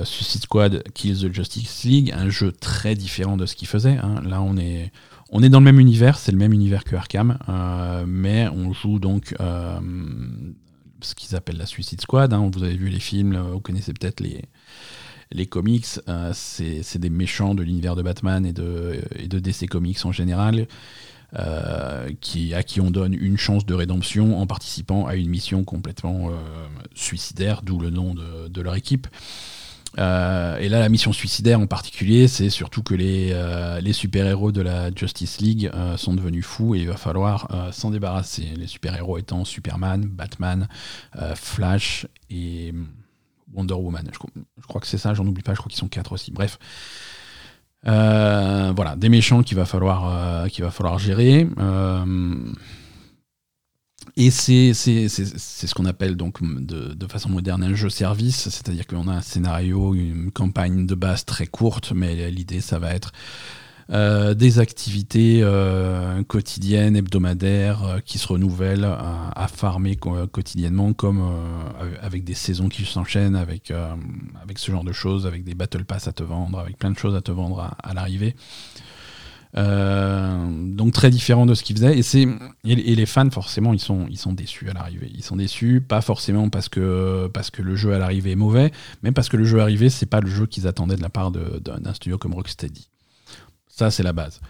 Suicide Squad Kills the Justice League, un jeu très différent de ce qu'ils faisaient. Hein. Là, on est, on est dans le même univers, c'est le même univers que Arkham, mais on joue donc ce qu'ils appellent la Suicide Squad. Hein. Vous avez vu les films, vous connaissez peut-être les, les comics, euh, c'est des méchants de l'univers de Batman et de, DC Comics en général. Euh, à qui on donne une chance de rédemption en participant à une mission complètement euh, suicidaire, d'où le nom de, leur équipe. et là, la mission suicidaire en particulier, c'est surtout que les, les super-héros de la Justice League sont devenus fous et il va falloir s'en débarrasser. Les super-héros étant Superman, Batman, Flash et Wonder Woman. Je, crois que c'est ça, j'en oublie pas, je crois qu'ils sont quatre aussi. Bref. Euh, voilà, des méchants qu'il va falloir, euh, va falloir gérer. Euh, et c'est ce qu'on appelle donc de, façon moderne un jeu service, c'est-à-dire qu'on a un scénario, une campagne de base très courte, mais l'idée ça va être euh, des activités euh, quotidiennes, hebdomadaires, euh, qui se renouvellent à, farmer quotidiennement, comme avec des saisons qui s'enchaînent, avec, avec ce genre de choses, avec des battle pass à te vendre, avec plein de choses à te vendre à, l'arrivée. donc très différent de ce qu'ils faisaient. Et c'est et, les fans forcément ils sont ils sont déçus à l'arrivée. Ils sont déçus pas forcément parce que parce que le jeu à l'arrivée est mauvais mais parce que le jeu arrivé c'est pas le jeu qu'ils attendaient de la part d'un studio comme Rocksteady ça, c'est la base.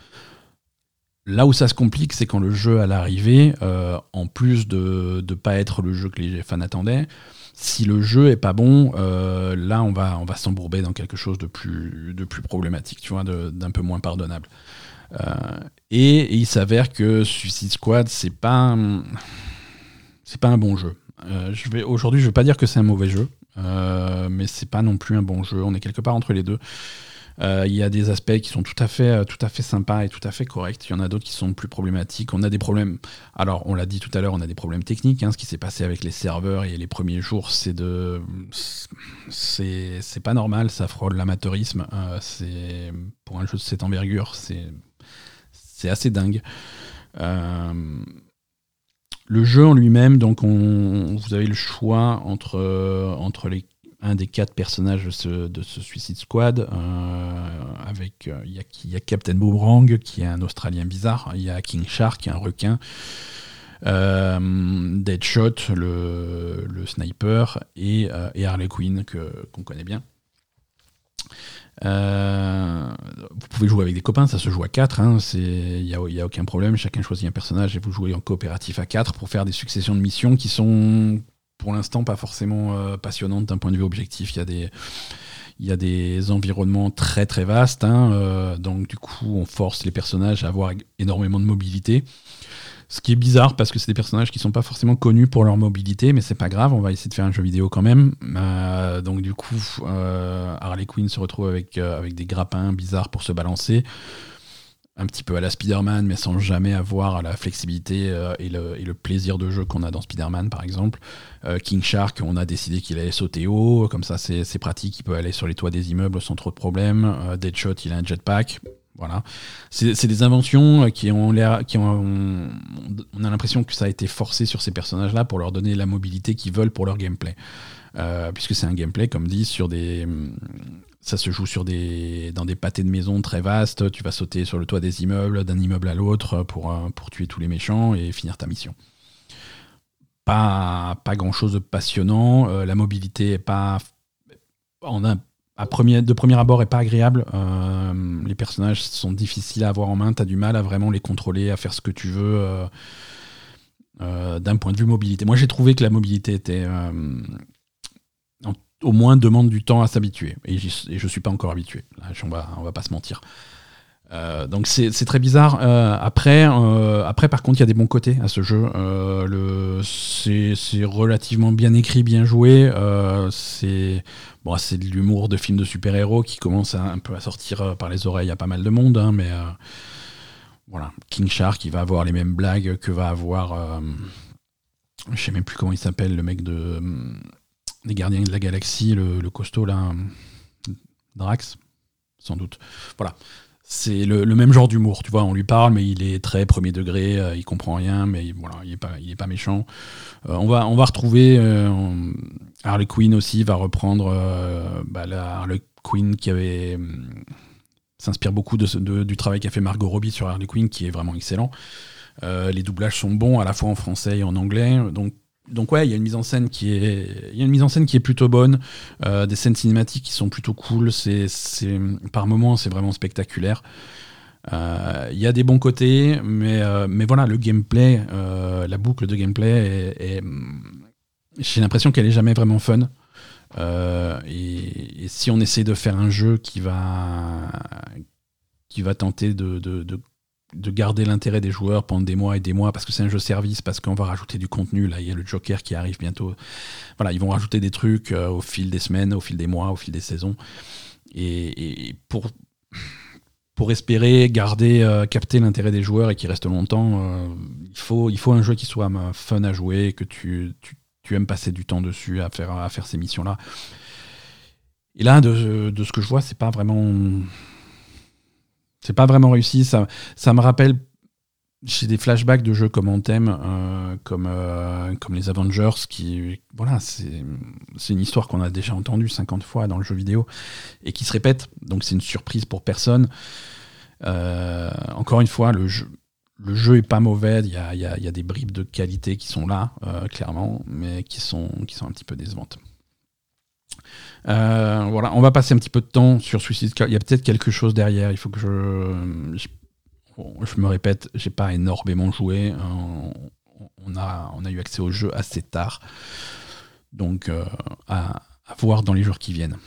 Là où ça se complique, c'est quand le jeu à l'arrivée, euh, en plus de ne pas être le jeu que les fans attendaient, si le jeu est pas bon, là on va, on va s'embourber dans quelque chose de plus, de plus problématique, tu vois, d'un peu moins pardonnable. Et, il s'avère que Suicide Squad, c'est pas, c'est pas un bon jeu. je vais aujourd'hui, je vais pas dire que c'est un mauvais jeu, mais c'est pas non plus un bon jeu. On est quelque part entre les deux. Euh, il y a des aspects qui sont tout à fait, euh, tout à fait sympas et tout à fait corrects. Il y en a d'autres qui sont plus problématiques. On a des problèmes. Alors, on l'a dit tout à l'heure, on a des problèmes techniques. Hein. Ce qui s'est passé avec les serveurs et les premiers jours, c'est de, c'est pas normal. Ça frôle l'amateurisme. Euh, c'est pour un jeu de cette envergure, c'est c'est assez dingue. le jeu en lui-même, donc on, vous avez le choix entre, entre les un des quatre personnages de ce, Suicide Squad. Euh, avec euh, il y, a Captain Boomerang qui est un Australien bizarre. Il y a King Shark qui est un requin. Euh, Deadshot, le, sniper, et, Harley Quinn qu'on connaît bien. vous pouvez jouer avec des copains, ça se joue à 4, il n'y a, a, aucun problème, chacun choisit un personnage et vous jouez en coopératif à 4 pour faire des successions de missions qui sont pour l'instant pas forcément euh, passionnante d'un point de vue objectif. Il y a des il y a des environnements très très vastes, hein, euh, donc du coup on force les personnages à avoir énormément de mobilité. Ce qui est bizarre parce que c'est des personnages qui sont pas forcément connus pour leur mobilité, mais c'est pas grave, on va essayer de faire un jeu vidéo quand même. Euh, donc du coup, Harley Quinn se retrouve avec, avec des grappins bizarres pour se balancer un petit peu à la Spider-Man, mais sans jamais avoir la flexibilité euh, et, le, plaisir de jeu qu'on a dans Spider-Man, par exemple. Euh, King Shark, on a décidé qu'il allait sauter haut, comme ça c'est pratique, il peut aller sur les toits des immeubles sans trop de problèmes. Euh, Deadshot, il a un jetpack. Voilà. C'est des inventions qui ont l'air. ont, On a l'impression que ça a été forcé sur ces personnages-là pour leur donner la mobilité qu'ils veulent pour leur gameplay. puisque c'est un gameplay, comme dit, sur des ça se joue sur des, dans des pâtés de maison très vastes. Tu vas sauter sur le toit des immeubles, d'un immeuble à l'autre pour, euh, tuer tous les méchants et finir ta mission. Pas, pas grand chose de passionnant. Euh, la mobilité est pas. En à premier, de premier abord est pas agréable. Euh, les personnages sont difficiles à avoir en main. Tu as du mal à vraiment les contrôler, à faire ce que tu veux. d'un point de vue mobilité. Moi, j'ai trouvé que la mobilité était au moins demande du temps à s'habituer. Et, je ne suis pas encore habitué. on va, on va pas se mentir. Euh, donc c'est très bizarre. Euh, après, euh, après, par contre, il y a des bons côtés à ce jeu. c'est relativement bien écrit, bien joué. c'est bon, de l'humour de film de super-héros qui commence un peu à sortir par les oreilles à pas mal de monde. Hein, mais voilà, King Shark, il va avoir les mêmes blagues que va avoir. je sais même plus comment il s'appelle, le mec de des Gardiens de la Galaxie, le, costaud là, Drax, sans doute. Voilà. C'est le, même genre d'humour, tu vois, on lui parle, mais il est très premier degré, euh, il comprend rien, mais voilà, il est pas, il pas méchant. Euh, on, va, on va retrouver euh, Harley Quinn aussi, va reprendre bah, la Harley Quinn qui avait s'inspire beaucoup de, du travail qu'a fait Margot Robbie sur Harley Quinn, qui est vraiment excellent. les doublages sont bons, à la fois en français et en anglais, donc donc ouais, il y a une mise en scène qui est, il y a une mise en scène qui est plutôt bonne, euh, des scènes cinématiques qui sont plutôt cool. C'est, par moments, c'est vraiment spectaculaire. Euh, il y a des bons côtés, mais euh, mais voilà, le gameplay, la boucle de gameplay, est, j'ai l'impression qu'elle est jamais vraiment fun. Et, si on essaie de faire un jeu qui va qui va tenter de de garder l'intérêt des joueurs pendant des mois et des mois parce que c'est un jeu service, parce qu'on va rajouter du contenu. Là, il y a le Joker qui arrive bientôt. Voilà, ils vont rajouter des trucs euh, au fil des semaines, au fil des mois, au fil des saisons. Et, pour, pour espérer garder, euh, capter l'intérêt des joueurs et qui reste longtemps, euh, il, faut, il faut un jeu qui soit fun à jouer, que tu, tu, aimes passer du temps dessus à faire, à faire ces missions-là. Et là, de, de ce que je vois, c'est pas vraiment c'est pas vraiment réussi. Ça, ça me rappelle. J'ai des flashbacks de jeux comme Anthem, euh, comme, euh, comme les Avengers, qui. Voilà, c'est une histoire qu'on a déjà entendue 50 fois dans le jeu vidéo et qui se répète. Donc c'est une surprise pour personne. Euh, encore une fois, le jeu, le jeu est pas mauvais. Il y a, y, a, y a, des bribes de qualité qui sont là, clairement, mais qui sont, qui sont un petit peu décevantes. Euh, voilà, on va passer un petit peu de temps sur Suicide Squad. Il y a peut-être quelque chose derrière. Il faut que je, je, me répète, j'ai pas énormément joué. On a, on a eu accès au jeu assez tard. Donc à, voir dans les jours qui viennent.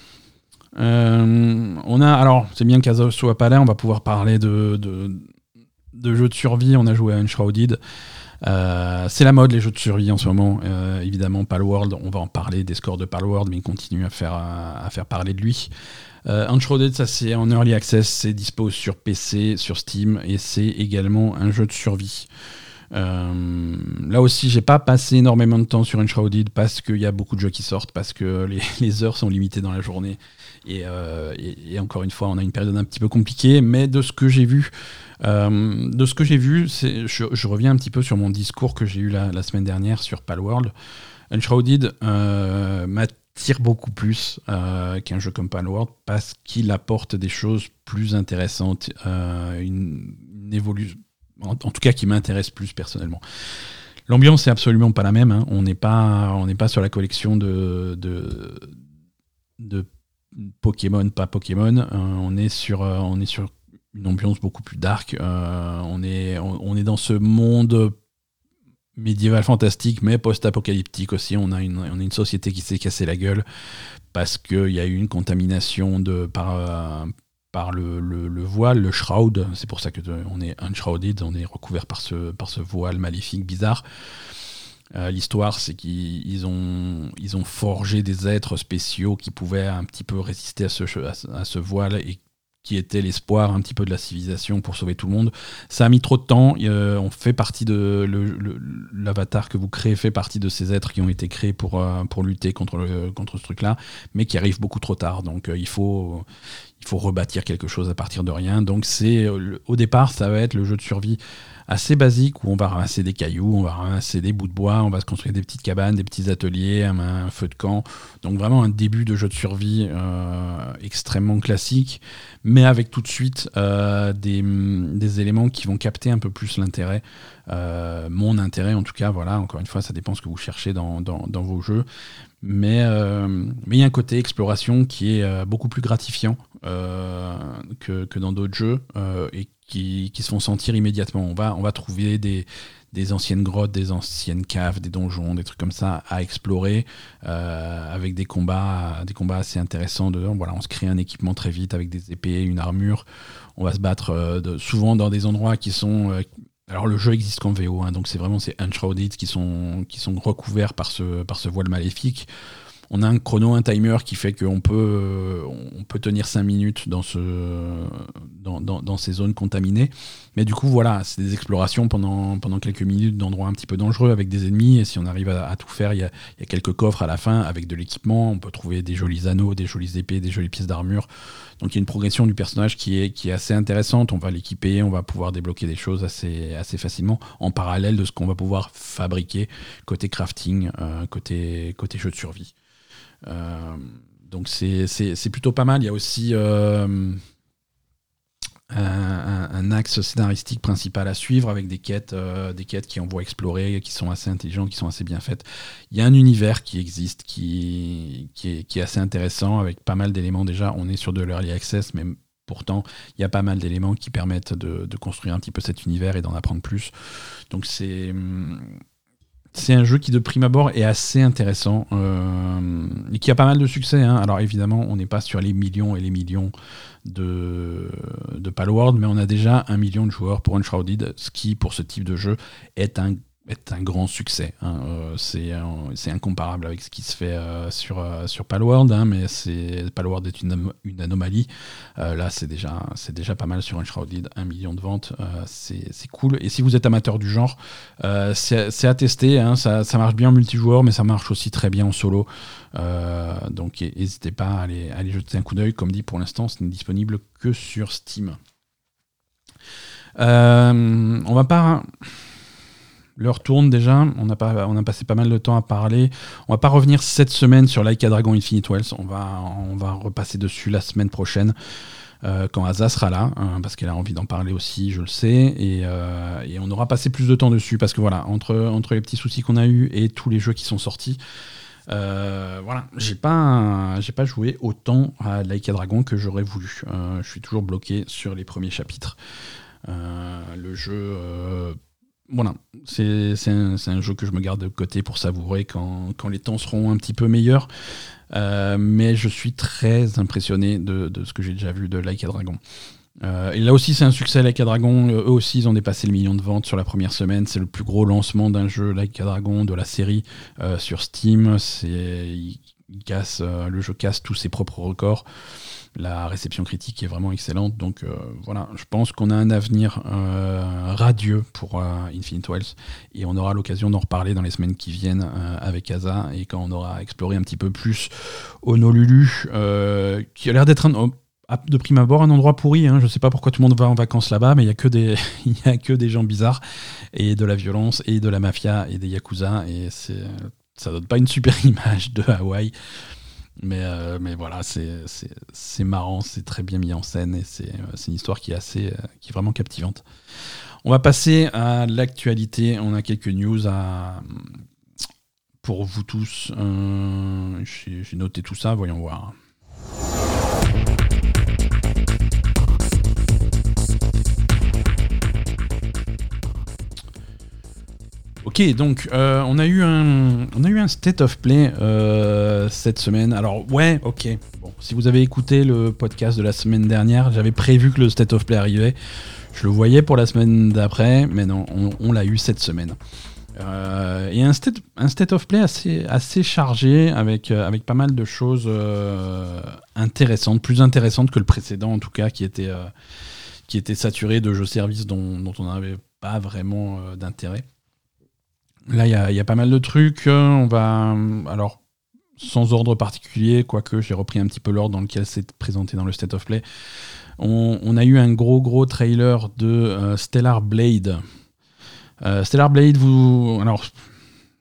on c'est bien qu'Azo soit pas là, on va pouvoir parler de, de, jeux de survie. On a joué à Unshrouded. Euh, c'est la mode les jeux de survie en ce moment. Euh, évidemment, Palworld, on va en parler des scores de Palworld, mais il continue à faire, parler de lui. Euh, Unshrouded, ça c'est en early access, c'est dispo sur PC, sur Steam, et c'est également un jeu de survie. Euh, là aussi, j'ai pas passé énormément de temps sur Unshrouded parce qu'il y a beaucoup de jeux qui sortent, parce que les, heures sont limitées dans la journée. Et, encore une fois, on a une période un petit peu compliquée, mais de ce que j'ai vu, euh, de ce que j'ai vu, je, reviens un petit peu sur mon discours que j'ai eu la, semaine dernière sur Palworld. Unshrouded m'attire beaucoup plus qu'un jeu comme Palworld parce qu'il apporte des choses plus intéressantes, une, évolution en, tout cas qui m'intéresse plus personnellement. L'ambiance est absolument pas la même. Hein. On n'est pas, on n'est pas sur la collection de, Pokémon, pas Pokémon. Euh, on est sur, euh, on est sur une ambiance beaucoup plus dark. Euh, on est, on, est dans ce monde médiéval fantastique, mais post-apocalyptique aussi. On a une, on a une société qui s'est cassée la gueule parce qu'il y a eu une contamination de, par, par le, le, voile, le shroud. C'est pour ça que on est unshrouded, on est recouvert par ce, par ce voile maléfique, bizarre. Euh, l'histoire, c'est qu'ils ont, ils ont forgé des êtres spéciaux qui pouvaient un petit peu résister à ce, à ce voile et qui était l'espoir un petit peu de la civilisation pour sauver tout le monde. Ça a mis trop de temps. on fait partie de l'avatar que vous créez fait partie de ces êtres qui ont été créés pour, euh, pour lutter contre, le, contre ce truc-là, mais qui arrivent beaucoup trop tard. Donc euh, il faut il faut rebâtir quelque chose à partir de rien. Donc c'est euh, au départ ça va être le jeu de survie assez basique où on va ramasser des cailloux, on va ramasser des bouts de bois, on va se construire des petites cabanes, des petits ateliers, un, feu de camp. Donc vraiment un début de jeu de survie euh, extrêmement classique, mais avec tout de suite euh, des, éléments qui vont capter un peu plus l'intérêt. Euh, mon intérêt en tout cas, voilà, encore une fois, ça dépend ce que vous cherchez dans, vos jeux. Mais il y a un côté exploration qui est beaucoup plus gratifiant que, dans d'autres jeux qui, se font sentir immédiatement. On va, on va trouver des, des anciennes grottes, des anciennes caves, des donjons, des trucs comme ça à explorer euh, avec des combats, des combats assez intéressants. Voilà, on se crée un équipement très vite avec des épées, une armure. On va se battre euh, souvent dans des endroits qui sont euh, alors le jeu existe qu'en VO, hein, donc c'est vraiment ces Unshrouded qui sont, qui sont recouverts par ce, par ce voile maléfique on a un chrono, un timer qui fait qu'on peut, euh, on peut tenir 5 minutes dans, ce, dans, ces zones contaminées. Mais du coup, voilà, c'est des explorations pendant, pendant quelques minutes d'endroits un petit peu dangereux avec des ennemis. Et si on arrive à, tout faire, il y, a, quelques coffres à la fin avec de l'équipement. On peut trouver des jolis anneaux, des jolies épées, des jolies pièces d'armure. Donc il y a une progression du personnage qui est, qui est assez intéressante. On va l'équiper, on va pouvoir débloquer des choses assez, assez facilement en parallèle de ce qu'on va pouvoir fabriquer côté crafting, euh, côté, côté jeu de survie. Euh, donc c'est plutôt pas mal. Il y a aussi euh, un, axe scénaristique principal à suivre avec des quêtes, euh, des quêtes qui envoient explorer, qui sont assez intelligentes, qui sont assez bien faites. Il y a un univers qui existe, qui, qui, est, assez intéressant, avec pas mal d'éléments déjà. On est sur de l'early access, mais pourtant, il y a pas mal d'éléments qui permettent de, de, construire un petit peu cet univers et d'en apprendre plus. Donc c'est c'est un jeu qui de prime abord est assez intéressant euh, et qui a pas mal de succès. Hein. Alors évidemment, on n'est pas sur les millions et les millions de, de Palworld, mais on a déjà un million de joueurs pour Unshrouded, ce qui pour ce type de jeu est un est un grand succès. Hein. Euh, c'est incomparable avec ce qui se fait euh, sur, euh, sur Palworld, hein, mais Palworld est une, une anomalie. là, c'est déjà, déjà pas mal sur Enshrouded, un million de ventes, c'est cool. Et si vous êtes amateur du genre, c'est à tester. Hein. ça, ça, marche bien en multijoueur, mais ça marche aussi très bien en solo. donc n'hésitez pas à aller, à aller jeter un coup d'œil. Comme dit, pour l'instant, ce n'est disponible que sur Steam. on va pas L'heure tourne déjà, on a, pas, on a passé pas mal de temps à parler. On va pas revenir cette semaine sur Like a Dragon Infinite Wells, on va, on va repasser dessus la semaine prochaine. Euh, quand Asa sera là, hein, parce qu'elle a envie d'en parler aussi, je le sais, euh, et, on aura passé plus de temps dessus, parce que voilà, entre, entre les petits soucis qu'on a eu et tous les jeux qui sont sortis, euh, voilà, j'ai pas, j'ai pas joué autant à Like a Dragon que j'aurais voulu. je suis toujours bloqué sur les premiers chapitres. le jeu voilà, c'est un, jeu que je me garde de côté pour savourer quand, les temps seront un petit peu meilleurs. Euh, mais je suis très impressionné de, ce que j'ai déjà vu de Like a Dragon. Euh, et là aussi, c'est un succès, Like a Dragon. Eux aussi, ils ont dépassé le million de ventes sur la première semaine. C'est le plus gros lancement d'un jeu Like a Dragon de la série euh, sur Steam. Il, casse, le jeu casse tous ses propres records la réception critique est vraiment excellente. Donc euh, voilà, je pense qu'on a un avenir euh, radieux pour euh, Infinite Wells et on aura l'occasion d'en reparler dans les semaines qui viennent avec Asa et quand on aura exploré un petit peu plus Honolulu, qui a l'air d'être de prime abord un endroit pourri. Hein. Je ne sais pas pourquoi tout le monde va en vacances là-bas, mais il n'y a, que des, gens bizarres et de la violence et de la mafia et des yakuza. Et ça donne pas une super image de Hawaï. Mais, euh, mais voilà, c'est marrant, c'est très bien mis en scène et c'est euh, une histoire qui est, assez, euh, qui est vraiment captivante. On va passer à l'actualité. On a quelques news pour vous tous. J'ai noté tout ça, voyons voir. Ok, donc euh, on, a eu un, on a eu un state of play euh, cette semaine. Alors ouais, ok. Bon, si vous avez écouté le podcast de la semaine dernière, j'avais prévu que le state of play arrivait. Je le voyais pour la semaine d'après, mais non, on, l'a eu cette semaine. Euh, et un state, un state of play assez, assez chargé, avec, avec pas mal de choses intéressantes, plus intéressantes que le précédent en tout cas, qui était, qui était saturé de jeux-services dont, dont on n'avait pas vraiment d'intérêt. Là, il y, a pas mal de trucs. On va. Alors, sans ordre particulier, quoique j'ai repris un petit peu l'ordre dans lequel c'est présenté dans le State of Play. On, a eu un gros, gros trailer de euh, Stellar Blade. Euh, Stellar Blade, vous. Alors,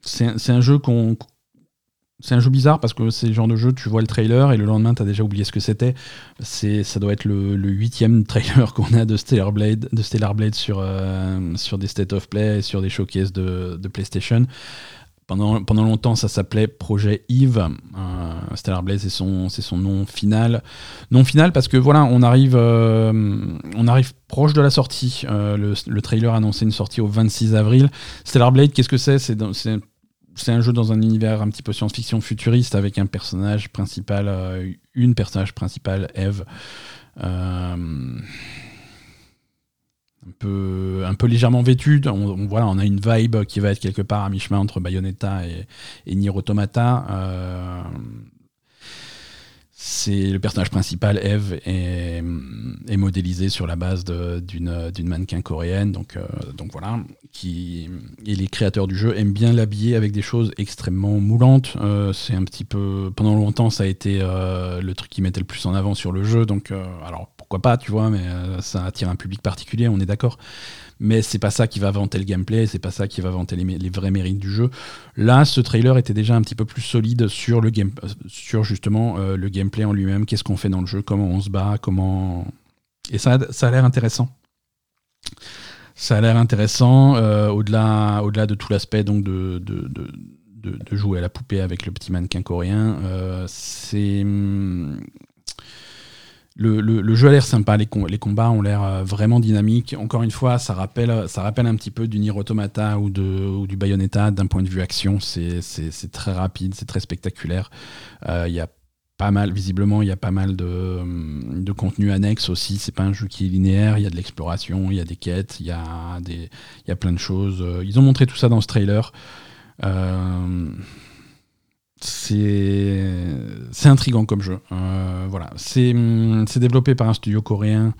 c'est un jeu qu'on c'est un jeu bizarre parce que c'est le genre de jeu, tu vois le trailer et le lendemain, tu as déjà oublié ce que c'était. Ça doit être le, huitième trailer qu'on a de Stellar Blade, de Stellar Blade sur, euh, sur des State of Play et sur des showcases de, de PlayStation. Pendant, pendant, longtemps, ça s'appelait Projet Eve. Euh, Stellar Blade, c'est son, son nom final. Non final parce que voilà, on arrive, euh, on arrive proche de la sortie. le, le, trailer annonçait une sortie au 26 avril. Stellar Blade, qu'est-ce que C'est c'est un jeu dans un univers un petit peu science-fiction futuriste avec un personnage principal, euh, une personnage principale, Eve. Euh, un peu, un peu légèrement vêtue. On, voilà, on a une vibe qui va être quelque part à mi-chemin entre Bayonetta et, et Nier Automata. Euh, c'est le personnage principal, Eve, est, modélisé sur la base d'une mannequin coréenne. Donc, euh, donc voilà, qui, et les créateurs du jeu aiment bien l'habiller avec des choses extrêmement moulantes. Euh, c'est un petit peu. Pendant longtemps, ça a été euh, le truc qui mettait le plus en avant sur le jeu. Donc, alors pourquoi pas, tu vois, mais ça attire un public particulier, on est d'accord mais c'est pas ça qui va vanter le gameplay, c'est pas ça qui va vanter les, vrais mérites du jeu. Là, ce trailer était déjà un petit peu plus solide sur le game, sur justement euh, le gameplay en lui-même, qu'est-ce qu'on fait dans le jeu, comment on se bat, comment et ça, ça a l'air intéressant. Ça a l'air intéressant euh, au-delà, au-delà de tout l'aspect donc de, de, de, jouer à la poupée avec le petit mannequin coréen. Euh, c'est hum, le, jeu a l'air sympa, les, combats ont l'air euh, vraiment dynamiques. Encore une fois, ça rappelle, un petit peu du Nier Automata ou, du Bayonetta d'un point de vue action. C'est très rapide, c'est très spectaculaire. Euh, il y a pas mal, visiblement, il y a pas mal de, de contenu annexe aussi. C'est pas un jeu qui est linéaire, il y a de l'exploration, il y a des quêtes, il y a, y a plein de choses. Ils ont montré tout ça dans ce trailer. Euh, c'est intrigant comme jeu. Euh, voilà, c'est développé par un studio coréen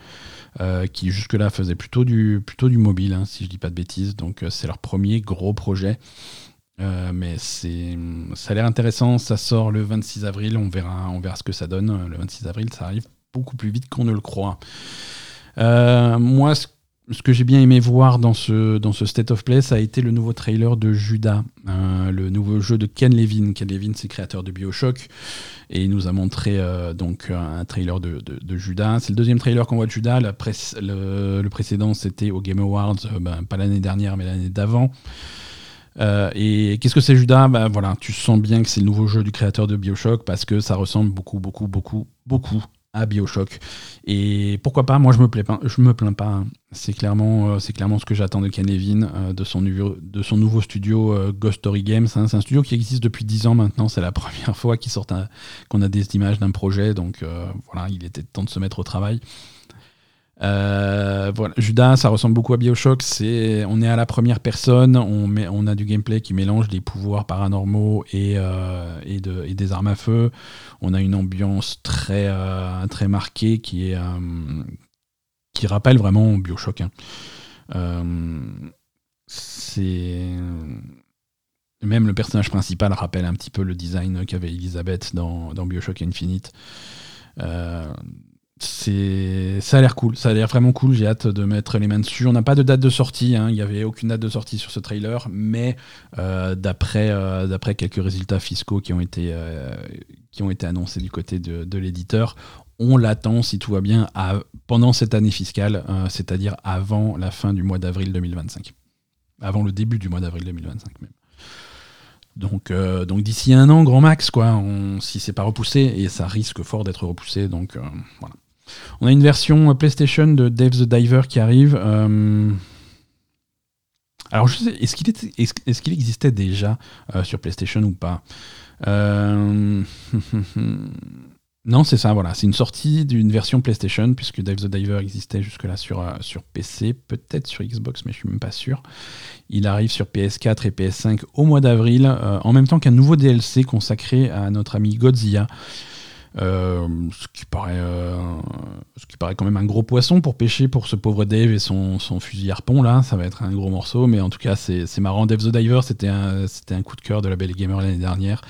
euh, qui jusque-là faisait plutôt du, plutôt du mobile, hein, si je dis pas de bêtises. Donc euh, c'est leur premier gros projet. mais c'est ça a l'air intéressant. Ça sort le 26 avril. On verra, on verra ce que ça donne. Le 26 avril, ça arrive beaucoup plus vite qu'on ne le croit. moi, ce ce que j'ai bien aimé voir dans ce, dans ce State of Play, ça a été le nouveau trailer de Judas, euh, le nouveau jeu de Ken Levin. Ken Levin, c'est créateur de Bioshock, et il nous a montré euh, donc un trailer de, de, Judas. C'est le deuxième trailer qu'on voit de Judas. le, précédent, c'était au Game Awards, euh, ben, pas l'année dernière, mais l'année d'avant. et qu'est-ce que c'est Judas? Ben, voilà, Tu sens bien que c'est le nouveau jeu du créateur de Bioshock parce que ça ressemble beaucoup, beaucoup, beaucoup, beaucoup à Bioshock. Et pourquoi pas Moi, je me plais pas. Je me plains pas. C'est clairement, c'est clairement ce que j'attends de Ken Levine, de son nouveau, de son nouveau studio Ghost Story Games. Hein. C'est un studio qui existe depuis 10 ans maintenant. C'est la première fois qu'on a des images d'un projet. Donc voilà, il était temps de se mettre au travail. Euh, voilà, Judas, ça ressemble beaucoup à Bioshock. C'est, on est à la première personne, on, on a du gameplay qui mélange des pouvoirs paranormaux et, euh, des armes à feu. On a une ambiance très, euh, très marquée qui, rappelle vraiment Bioshock. Hein. même le personnage principal rappelle un petit peu le design qu'avait Elisabeth dans, Bioshock Infinite. Ça a l'air cool, ça a l'air vraiment cool. J'ai hâte de mettre les mains dessus. On n'a pas de date de sortie, hein. il n'y avait aucune date de sortie sur ce trailer, mais euh, d'après euh, d'après quelques résultats fiscaux qui ont été euh, annoncés du côté de, l'éditeur, on l'attend si tout va bien pendant cette année fiscale, c'est-à-dire avant la fin du mois d'avril 2025, avant le début du mois d'avril 2025 même. Donc, donc d'ici un an, grand max, quoi, on, si c'est pas repoussé, et ça risque fort d'être repoussé, donc voilà. On a une version PlayStation de Dave the Diver qui arrive. Euh, alors, est-ce qu'il existait déjà euh, sur PlayStation ou pas? Euh, Non, c'est ça, voilà. C'est une sortie d'une version PlayStation, puisque Dave the Diver existait jusque-là sur, sur PC, peut-être sur Xbox, mais je suis même pas sûr. Il arrive sur PS4 et PS5 au mois d'avril, en même temps qu'un nouveau DLC consacré à notre ami Godzilla. Euh, ce, qui paraît, euh, ce qui paraît quand même un gros poisson pour pêcher pour ce pauvre Dave et son, son fusil harpon là, ça va être un gros morceau, mais en tout cas c'est marrant. Dave the Diver, c'était un, un coup de cœur de la Belle Gamer l'année dernière.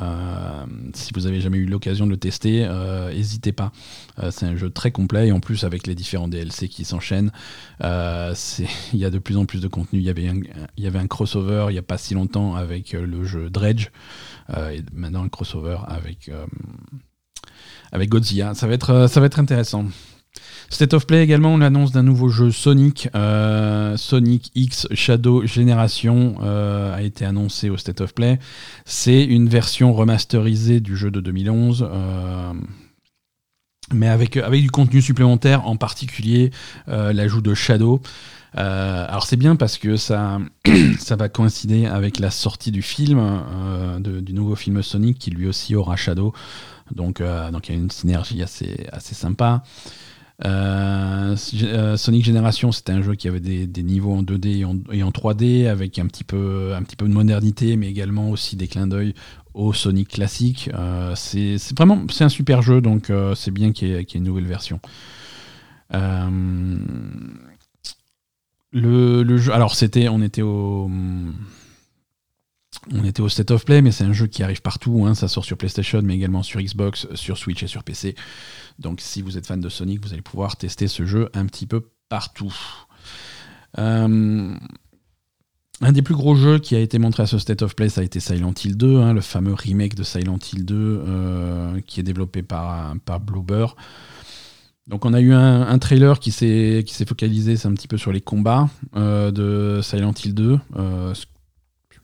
Euh, si vous avez jamais eu l'occasion de le tester, n'hésitez pas. c'est un jeu très complet et en plus avec les différents DLC qui s'enchaînent, il y a de plus en plus de contenu. Il y avait un, il y avait un crossover il n'y a pas si longtemps avec le jeu Dredge et maintenant un crossover avec avec Godzilla. Ça va être, euh, ça va être intéressant. State of Play également, on l'annonce d'un nouveau jeu Sonic. Euh, Sonic X Shadow Generation euh, a été annoncé au State of Play. C'est une version remasterisée du jeu de 2011. mais avec, avec du contenu supplémentaire, en particulier l'ajout de Shadow. alors c'est bien parce que ça, ça va coïncider avec la sortie du film, du nouveau film Sonic qui lui aussi aura Shadow. Donc, euh, donc il y a une synergie assez, assez sympa. Euh, euh, Sonic Generation, c'était un jeu qui avait des, niveaux en 2D et en, 3D avec un petit, peu, un petit peu de modernité, mais également aussi des clins d'œil au Sonic classique. c'est vraiment un super jeu, donc c'est bien qu'il y, ait une nouvelle version. le, le, jeu, alors c'était, on était au on était au State of Play, mais c'est un jeu qui arrive partout. Hein. Ça sort sur PlayStation, mais également sur Xbox, sur Switch et sur PC. Donc si vous êtes fan de Sonic, vous allez pouvoir tester ce jeu un petit peu partout. Euh, un des plus gros jeux qui a été montré à ce State of Play, ça a été Silent Hill 2, hein, le fameux remake de Silent Hill 2 euh, qui est développé par, par Bloober. Donc on a eu un, trailer qui s'est focalisé un petit peu sur les combats euh, de Silent Hill 2,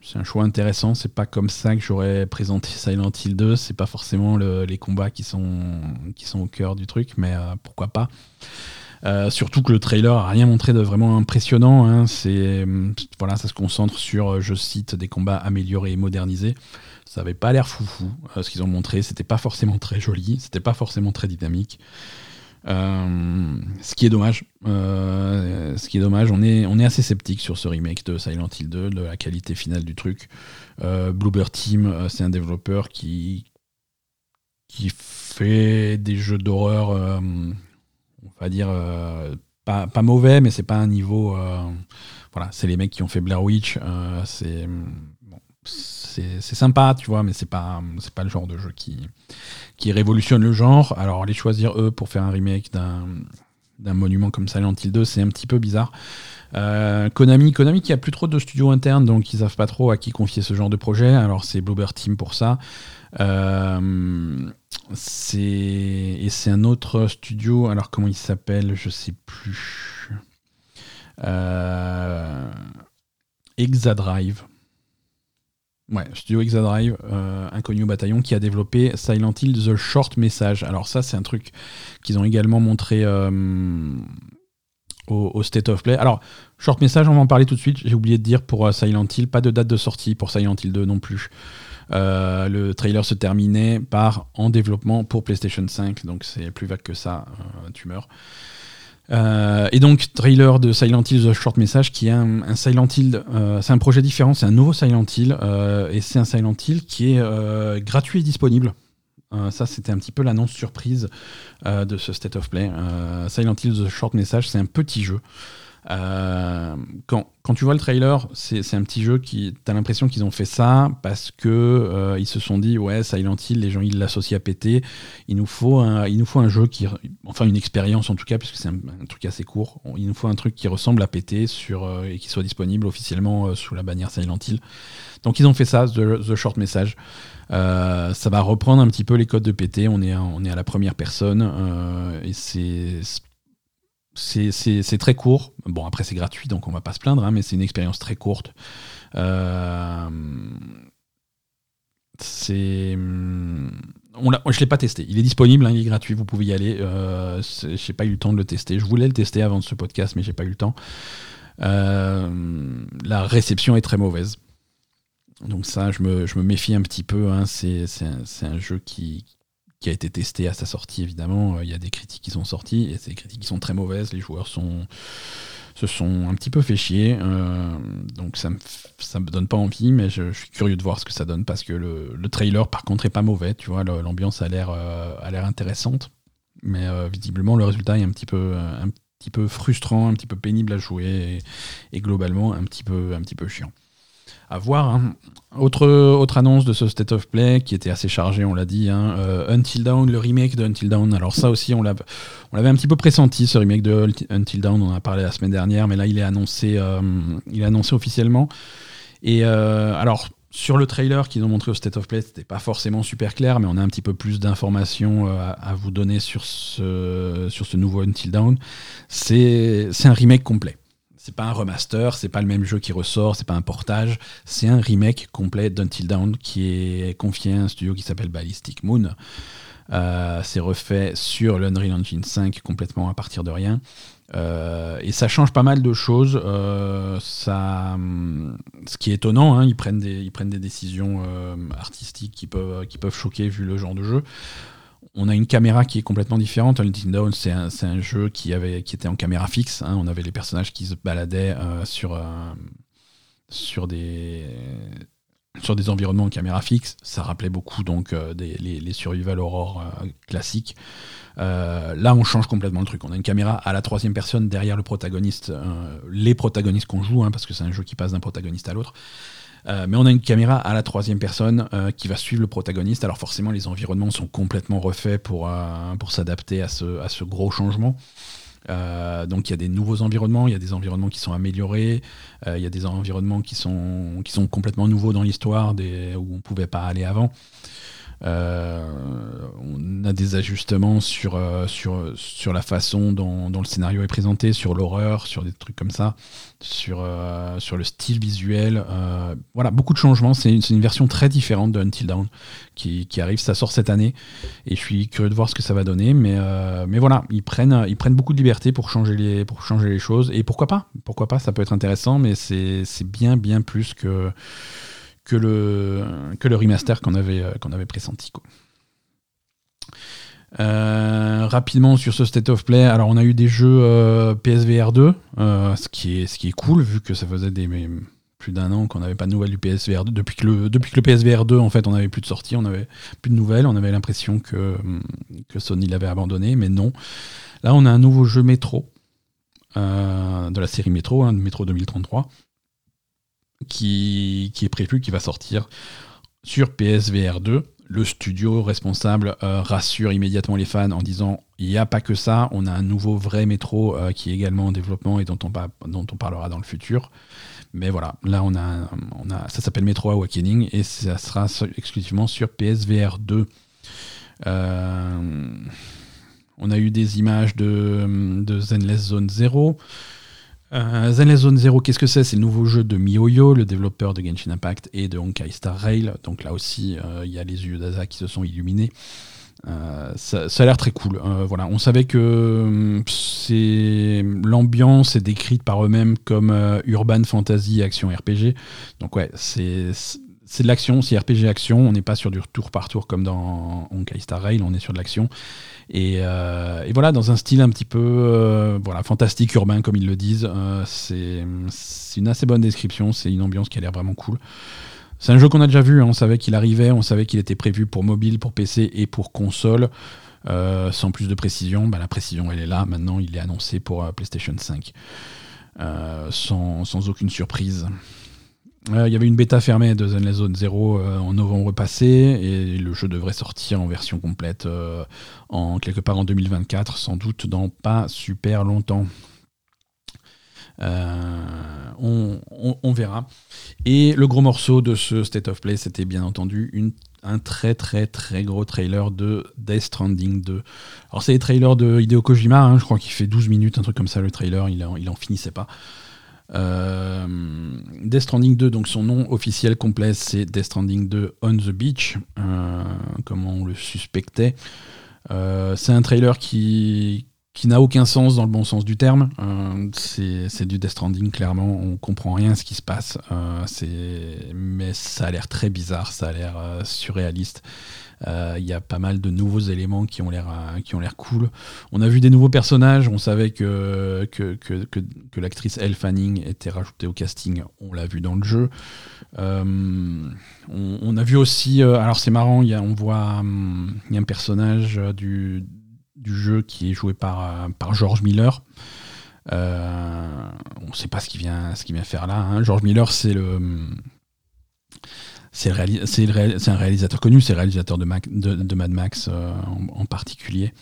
c'est un choix intéressant. C'est pas comme ça que j'aurais présenté Silent Hill 2. C'est pas forcément les combats qui sont, qui sont au cœur du truc, mais euh, pourquoi pas. Euh, surtout que le trailer a rien montré de vraiment impressionnant. Hein. C'est voilà, ça se concentre sur, je cite, des combats améliorés et modernisés. Ça avait pas l'air foufou. Euh, ce qu'ils ont montré, c'était pas forcément très joli, c'était pas forcément très dynamique. Euh, ce qui est dommage. Euh, ce qui est dommage, on est, assez sceptique sur ce remake de Silent Hill 2, de la qualité finale du truc. Euh, Team, c'est un développeur qui, fait des jeux d'horreur, on va dire, pas, pas, mauvais, mais c'est pas un niveau. voilà, c'est les mecs qui ont fait Blair Witch. c'est c'est sympa, tu vois, mais c'est pas, pas le genre de jeu qui, qui révolutionne le genre. Alors, les choisir eux pour faire un remake d'un monument comme Silent Hill 2, c'est un petit peu bizarre. Euh, Konami, Konami qui a plus trop de studios internes, donc ils savent pas trop à qui confier ce genre de projet. Alors c'est Bloober Team pour ça. Euh, et c'est un autre studio. Alors comment il s'appelle? Je sais plus. Euh, Exadrive Ouais, Studio Exadrive, euh, inconnu au bataillon, qui a développé Silent Hill The Short Message. Alors ça, c'est un truc qu'ils ont également montré euh, au, State of Play. Alors, Short Message, on va en parler tout de suite. J'ai oublié de dire pour euh, Silent Hill, pas de date de sortie pour Silent Hill 2 non plus. le trailer se terminait par en développement pour PlayStation 5, donc c'est plus vague que ça, tu meurs. Euh, et donc, trailer de Silent Hill The Short Message, qui est un, Silent Hill, euh, c'est un projet différent, c'est un nouveau Silent Hill, euh, et c'est un Silent Hill qui est gratuit et disponible. ça, c'était un petit peu l'annonce surprise de ce State of Play. Silent Hill The Short Message, c'est un petit jeu euh, quand, tu vois le trailer, c'est un petit jeu qui. T'as l'impression qu'ils ont fait ça parce que euh, ils se sont dit ouais Silent Hill, les gens ils l'associent à péter. Il nous faut un, il nous faut un jeu qui, enfin une expérience en tout cas puisque c'est un, truc assez court. Il nous faut un truc qui ressemble à péter sur euh, et qui soit disponible officiellement sous la bannière Silent Hill. Donc ils ont fait ça, The, Short Message. ça va reprendre un petit peu les codes de péter. On est, on est à la première personne et c'est c'est très court. Bon, après, c'est gratuit, donc on va pas se plaindre, hein, mais c'est une expérience très courte. Euh, c'est. On je ne l'ai pas testé. Il est disponible, hein, il est gratuit, vous pouvez y aller. Euh, je n'ai pas eu le temps de le tester. Je voulais le tester avant ce podcast, mais j'ai pas eu le temps. Euh, la réception est très mauvaise. Donc ça, je me, méfie un petit peu. Hein. C'est un, jeu qui, qui a été testé à sa sortie, évidemment. Euh, il y a des critiques qui sont sorties et ces critiques qui sont très mauvaises. Les joueurs se sont un petit peu fait chier. Euh, donc ça me, ça me donne pas envie, mais je, suis curieux de voir ce que ça donne parce que le, trailer, par contre, est pas mauvais. Tu vois, l'ambiance a l'air euh, a l'air intéressante, mais visiblement le résultat est un petit peu un petit peu frustrant, un petit peu pénible à jouer et, et globalement un petit peu un petit peu chiant à voir. Hein. Autre, autre annonce de ce State of Play qui était assez chargé, on l'a dit. Hein. Euh, Until Dawn, le remake de Until Dawn. Alors, ça aussi, on l'avait un petit peu pressenti, ce remake de Until Dawn. On en a parlé la semaine dernière, mais là, il est annoncé, euh, il est annoncé officiellement. Et euh, alors, sur le trailer qu'ils ont montré au State of Play, c'était pas forcément super clair, mais on a un petit peu plus d'informations à, vous donner sur ce, sur ce nouveau Until Dawn. C'est un remake complet. C'est pas un remaster, c'est pas le même jeu qui ressort, c'est pas un portage, c'est un remake complet d'Until Dawn qui est confié à un studio qui s'appelle Ballistic Moon. Euh, c'est refait sur l'Unreal Engine 5 complètement à partir de rien. Euh, et ça change pas mal de choses. Euh, ça, ce qui est étonnant, hein, ils, prennent des, ils prennent des décisions artistiques qui peuvent, qui peuvent choquer vu le genre de jeu on a une caméra qui est complètement différente. Until Dawn, c'est un, jeu qui, était en caméra fixe. Hein. On avait les personnages qui se baladaient euh, sur, euh, sur, des, environnements en caméra fixe. Ça rappelait beaucoup donc euh, les, survival horror classiques. là, on change complètement le truc. On a une caméra à la troisième personne derrière le protagoniste, les protagonistes qu'on joue, hein, parce que c'est un jeu qui passe d'un protagoniste à l'autre. Euh, mais on a une caméra à la troisième personne euh, qui va suivre le protagoniste. Alors forcément, les environnements sont complètement refaits pour, euh, pour s'adapter à ce, à ce gros changement. donc il y a des nouveaux environnements, il y a des environnements qui sont améliorés, il y a des environnements qui sont, qui sont complètement nouveaux dans l'histoire, où on ne pouvait pas aller avant. Euh, on a des ajustements sur, euh, sur, sur la façon dont, le scénario est présenté, sur l'horreur, sur des trucs comme ça, sur, euh, sur le style visuel. voilà, beaucoup de changements. C'est une, une, version très différente de Until Dawn qui, qui, arrive. Ça sort cette année et je suis curieux de voir ce que ça va donner. Mais, mais voilà, ils prennent, ils prennent beaucoup de liberté pour changer, les, pour changer les choses. Et pourquoi pas Pourquoi pas Ça peut être intéressant, mais c'est bien, bien plus que que le, que le remaster qu'on avait, euh, avait pressenti. Euh, rapidement sur ce State of Play, alors on a eu des jeux euh, PSVR 2, ce, qui est, ce qui est cool vu que ça faisait plus d'un an qu'on n'avait pas de nouvelles du PSVR 2. Depuis que, le, depuis que le PSVR 2, en fait, on n'avait plus de sorties, on n'avait plus de nouvelles, on avait l'impression que, que Sony l'avait abandonné, mais non. Là, on a un nouveau jeu Metro, de la série Metro, hein, Metro 2033, qui, est prévu, qui va sortir sur PSVR 2. Le studio responsable euh, rassure immédiatement les fans en disant il n'y a pas que ça, on a un nouveau vrai métro euh, qui est également en développement et dont on, parlera dans le futur. Mais voilà, là on a, on a ça s'appelle Metro Awakening et ça sera exclusivement sur PSVR 2. Euh, on a eu des images de, de Zenless Zone 0. Euh, Zenless Zone Zero, qu'est-ce que c'est? C'est le nouveau jeu de MiHoYo, le développeur de Genshin Impact et de Honkai Star Rail. Donc là aussi, il y a les yeux d'Asa qui se sont illuminés. ça, a l'air très cool. voilà, on savait que c'est l'ambiance est décrite par eux-mêmes comme urban fantasy action RPG. Donc ouais, c'est c'est de l'action, c'est RPG action. On n'est pas sur du tour par tour comme dans Honkai Star Rail, on est sur de l'action. Et, euh, voilà, dans un style un petit peu euh, voilà, fantastique, urbain, comme ils le disent. Euh, c'est une assez bonne description, c'est une ambiance qui a l'air vraiment cool. C'est un jeu qu'on a déjà vu, hein. on savait qu'il arrivait, on savait qu'il était prévu pour mobile, pour PC et pour console. sans plus de précision, bah, la précision elle est là, maintenant il est annoncé pour PlayStation 5. sans, sans aucune surprise. Euh, il y avait une bêta fermée de Zenless Zone 0 euh, en novembre passé et le jeu devrait sortir en version complète euh, en quelque part en 2024, sans doute dans pas super longtemps. On, verra. Et le gros morceau de ce State of Play, c'était bien entendu un très très très gros trailer de Death Stranding 2. Alors c'est les trailers de Hideo Kojima, hein, je crois qu'il fait 12 minutes, un truc comme ça le trailer, il il en finissait pas. Euh, Death Stranding 2, donc son nom officiel complet, c'est Death Stranding 2 On the Beach, euh, comme on le suspectait. Euh, c'est un trailer qui, qui n'a aucun sens dans le bon sens du terme. c'est du Death Stranding, clairement. On comprend rien à ce qui se passe. mais ça a l'air très bizarre, ça a l'air surréaliste. Euh, il y a pas mal de nouveaux éléments qui ont l'air euh, qui ont l'air cool. On a vu des nouveaux personnages. On savait que que, que, que, l'actrice Elle Fanning était rajoutée au casting. On l'a vu dans le jeu. Euh, on, a vu aussi. alors c'est marrant. A, on voit hum, il y a un personnage du du jeu qui est joué par par George Miller. on ne sait pas ce qu'il vient, ce vient faire là. Hein. George Miller, c'est le, c'est un réalisateur connu, c'est le réalisateur de, de, Mad Max euh, en, particulier.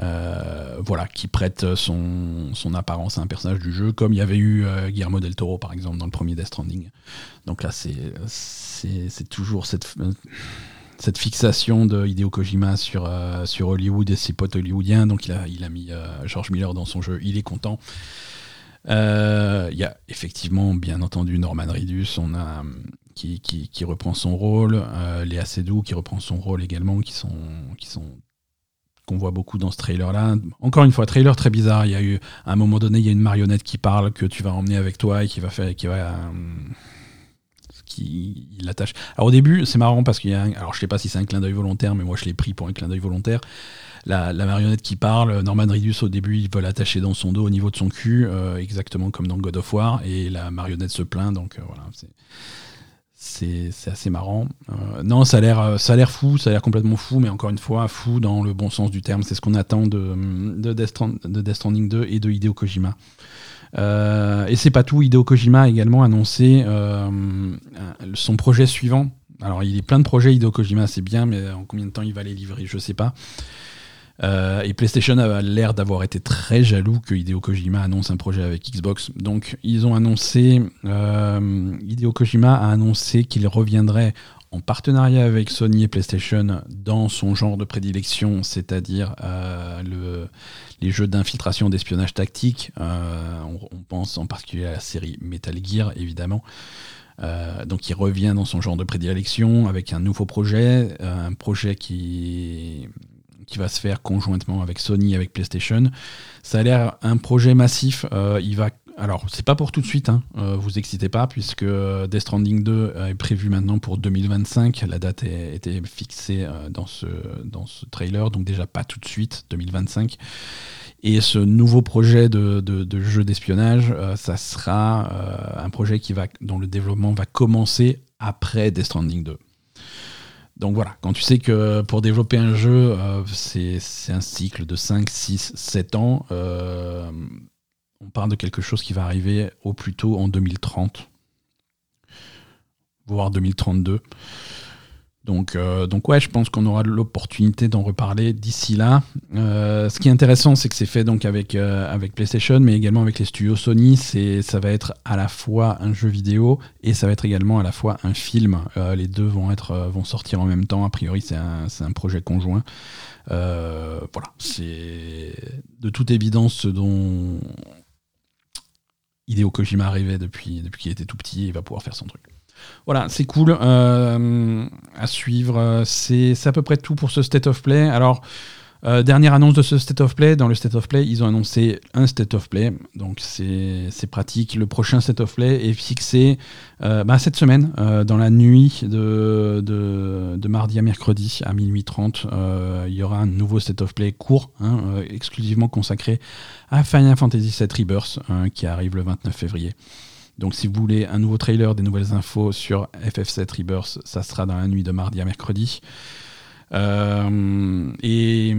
Euh, voilà, qui prête son, son, apparence à un personnage du jeu, comme il y avait eu euh, Guillermo del Toro par exemple dans le premier Death Stranding. Donc là, c'est toujours cette, cette fixation de Hideo Kojima sur, sur Hollywood et ses potes hollywoodiens. Donc il a, il a mis George Miller dans son jeu, il est content. Il y a effectivement, bien entendu, Norman Reedus. On a qui, reprend son rôle, euh, Léa Seydoux qui reprend son rôle également, qui sont qui sont qu'on voit beaucoup dans ce trailer-là. Encore une fois, trailer très bizarre. Il y a eu à un moment donné, il y a une marionnette qui parle que tu vas emmener avec toi et qui va faire, qui va euh, qui l'attache. Alors au début, c'est marrant parce qu'il y a, alors je sais pas si c'est un clin d'œil volontaire, mais moi je l'ai pris pour un clin d'œil volontaire. La, marionnette qui parle, Norman Reedus au début, il veut l'attacher dans son dos au niveau de son cul, euh, exactement comme dans God of War, et la marionnette se plaint. Donc voilà, c'est assez marrant. Euh, non, ça a l'air euh, fou, ça a l'air complètement fou, mais encore une fois fou dans le bon sens du terme. C'est ce qu'on attend de, de, Death Stranding 2 et de Hideo Kojima. Euh, et c'est pas tout. Hideo Kojima a également annoncé son projet suivant. Alors il est plein de projets Hideo Kojima, c'est bien, mais en combien de temps il va les livrer, je sais pas. Euh, et PlayStation a l'air d'avoir été très jaloux que Hideo Kojima annonce un projet avec Xbox. Donc ils ont annoncé, euh, Hideo Kojima a annoncé qu'il reviendrait en partenariat avec Sony et PlayStation dans son genre de prédilection, c'est-à-dire euh, le, les jeux d'infiltration d'espionnage tactique. On, on, pense en particulier à la série Metal Gear, évidemment. donc il revient dans son genre de prédilection avec un nouveau projet, un projet qui qui va se faire conjointement avec Sony, avec PlayStation. Ça a l'air un projet massif. Euh, il va alors, c'est pas pour tout de suite, hein. euh, vous excitez pas, puisque Death Stranding 2 est prévu maintenant pour 2025. La date été fixée euh, dans, ce, trailer, donc déjà pas tout de suite, 2025. Et ce nouveau projet de, jeu d'espionnage, ça sera un projet qui va, dont le développement va commencer après Death Stranding 2. Donc voilà, quand tu sais que pour développer un jeu, euh, c'est un cycle de 5, 6, 7 ans, euh, on parle de quelque chose qui va arriver au plus tôt en 2030, voire 2032. Donc, euh, donc ouais, je pense qu'on aura l'opportunité d'en reparler d'ici là. Euh, ce qui est intéressant, c'est que c'est fait donc avec, euh, avec PlayStation, mais également avec les studios Sony. Ça va être à la fois un jeu vidéo et ça va être également à la fois un film. les deux vont, être, vont sortir en même temps. A priori, c'est un, c'est un projet conjoint. voilà, c'est de toute évidence ce dont Hideo Kojima arrivait depuis, depuis qu'il était tout petit, il va pouvoir faire son truc. Voilà, c'est cool euh, à suivre. C'est à peu près tout pour ce State of Play. Alors, euh, dernière annonce de ce State of Play. Dans le State of Play, ils ont annoncé un State of Play. Donc c'est pratique. Le prochain State of Play est fixé euh, bah, cette semaine, euh, dans la nuit de, mardi à mercredi à minuit 30. il y aura un nouveau State of Play court, hein, exclusivement consacré à Final Fantasy VII Rebirth, qui arrive le 29 février. Donc si vous voulez un nouveau trailer, des nouvelles infos sur FF7 Rebirth, ça sera dans la nuit de mardi à mercredi. Euh, et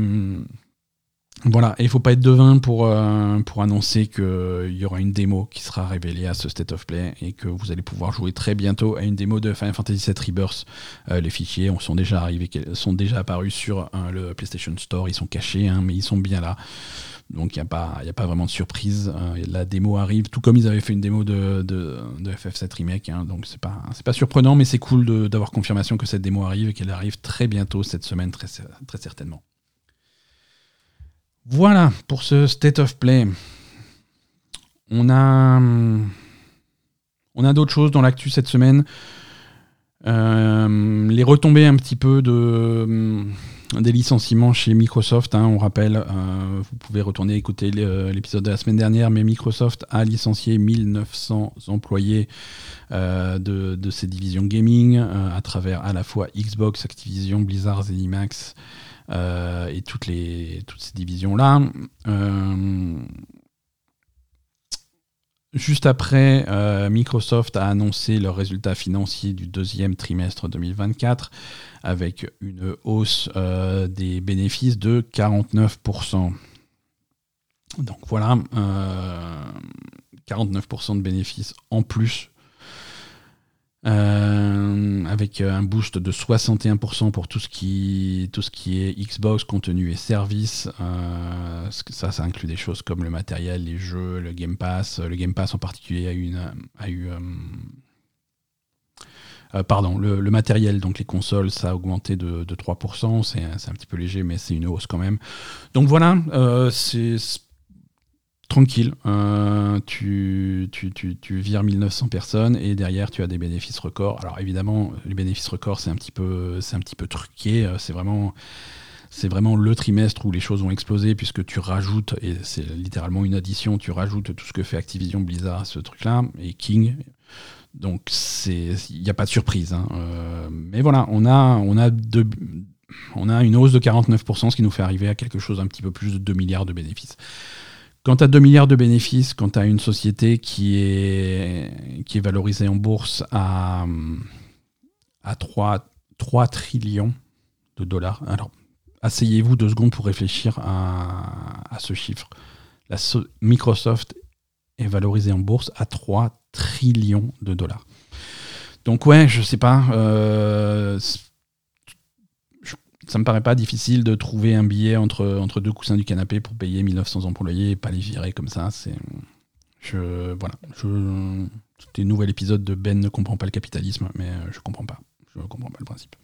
voilà, il faut pas être devin pour, euh, annoncer qu'il y aura une démo qui sera révélée à ce State of Play et que vous allez pouvoir jouer très bientôt à une démo de Final Fantasy VII Rebirth. Euh, les fichiers sont déjà arrivés, sont déjà apparus sur le PlayStation Store, ils sont cachés, hein, mais ils sont bien là. Donc il n'y a, pas, pas vraiment de surprise. Euh, la démo arrive, tout comme ils avaient fait une démo de, de, FF7 Remake. Hein, donc c'est pas, pas surprenant, mais c'est cool d'avoir confirmation que cette démo arrive et qu'elle arrive très bientôt cette semaine, très, très certainement. Voilà pour ce State of Play. On a, on a d'autres choses dans l'actu cette semaine. Euh, les retombées un petit peu de des licenciements chez Microsoft. Hein, on rappelle, euh, vous pouvez retourner écouter euh, l'épisode de la semaine dernière, mais Microsoft a licencié 1900 employés euh, de, ses divisions gaming à travers à la fois Xbox, Activision, Blizzard, Zenimax et toutes, les, toutes ces divisions-là. Juste après, euh, Microsoft a annoncé leurs résultats financiers du deuxième trimestre 2024 avec une hausse euh, des bénéfices de 49%. Donc voilà, 49% euh, de bénéfices en plus euh, avec un boost de 61% pour tout ce, qui, tout ce qui est Xbox, contenu et services. Euh, ça, ça inclut des choses comme le matériel, les jeux, le Game Pass. Le Game Pass en particulier a, une, a eu... Euh, pardon, le, matériel, donc les consoles, ça a augmenté de, de 3%. C'est un petit peu léger, mais c'est une hausse quand même. Donc voilà, c'est tranquille. Euh, tu, tu, tu, tu, vires 1900 personnes et derrière tu as des bénéfices records. Alors évidemment, les bénéfices records c'est un petit peu, c'est un petit peu truqué. Euh, c'est vraiment, c'est vraiment le trimestre où les choses ont explosé puisque tu rajoutes et c'est littéralement une addition. Tu rajoutes tout ce que fait Activision Blizzard à ce truc-là et King. Donc il n'y a pas de surprise. Hein. Euh, mais voilà, on a, on a on a une hausse de 49%, ce qui nous fait arriver à quelque chose un petit peu plus de 2 milliards de bénéfices. Quand tu as 2 milliards de bénéfices, quand tu as une société qui est, valorisée en bourse à, à 3, 3 trillions de dollars, alors asseyez-vous deux secondes pour réfléchir à, ce chiffre. Microsoft est valorisée en bourse à 3 trillions de dollars. Donc ouais, je sais pas. Euh, ça me paraît pas difficile de trouver un billet entre, entre deux coussins du canapé pour payer 1900 employés et pas les virer comme ça. C'est, je, voilà. Je, c'était un nouvel épisode de Ben ne comprend pas le capitalisme, mais euh, je comprends pas. Je comprends pas le principe.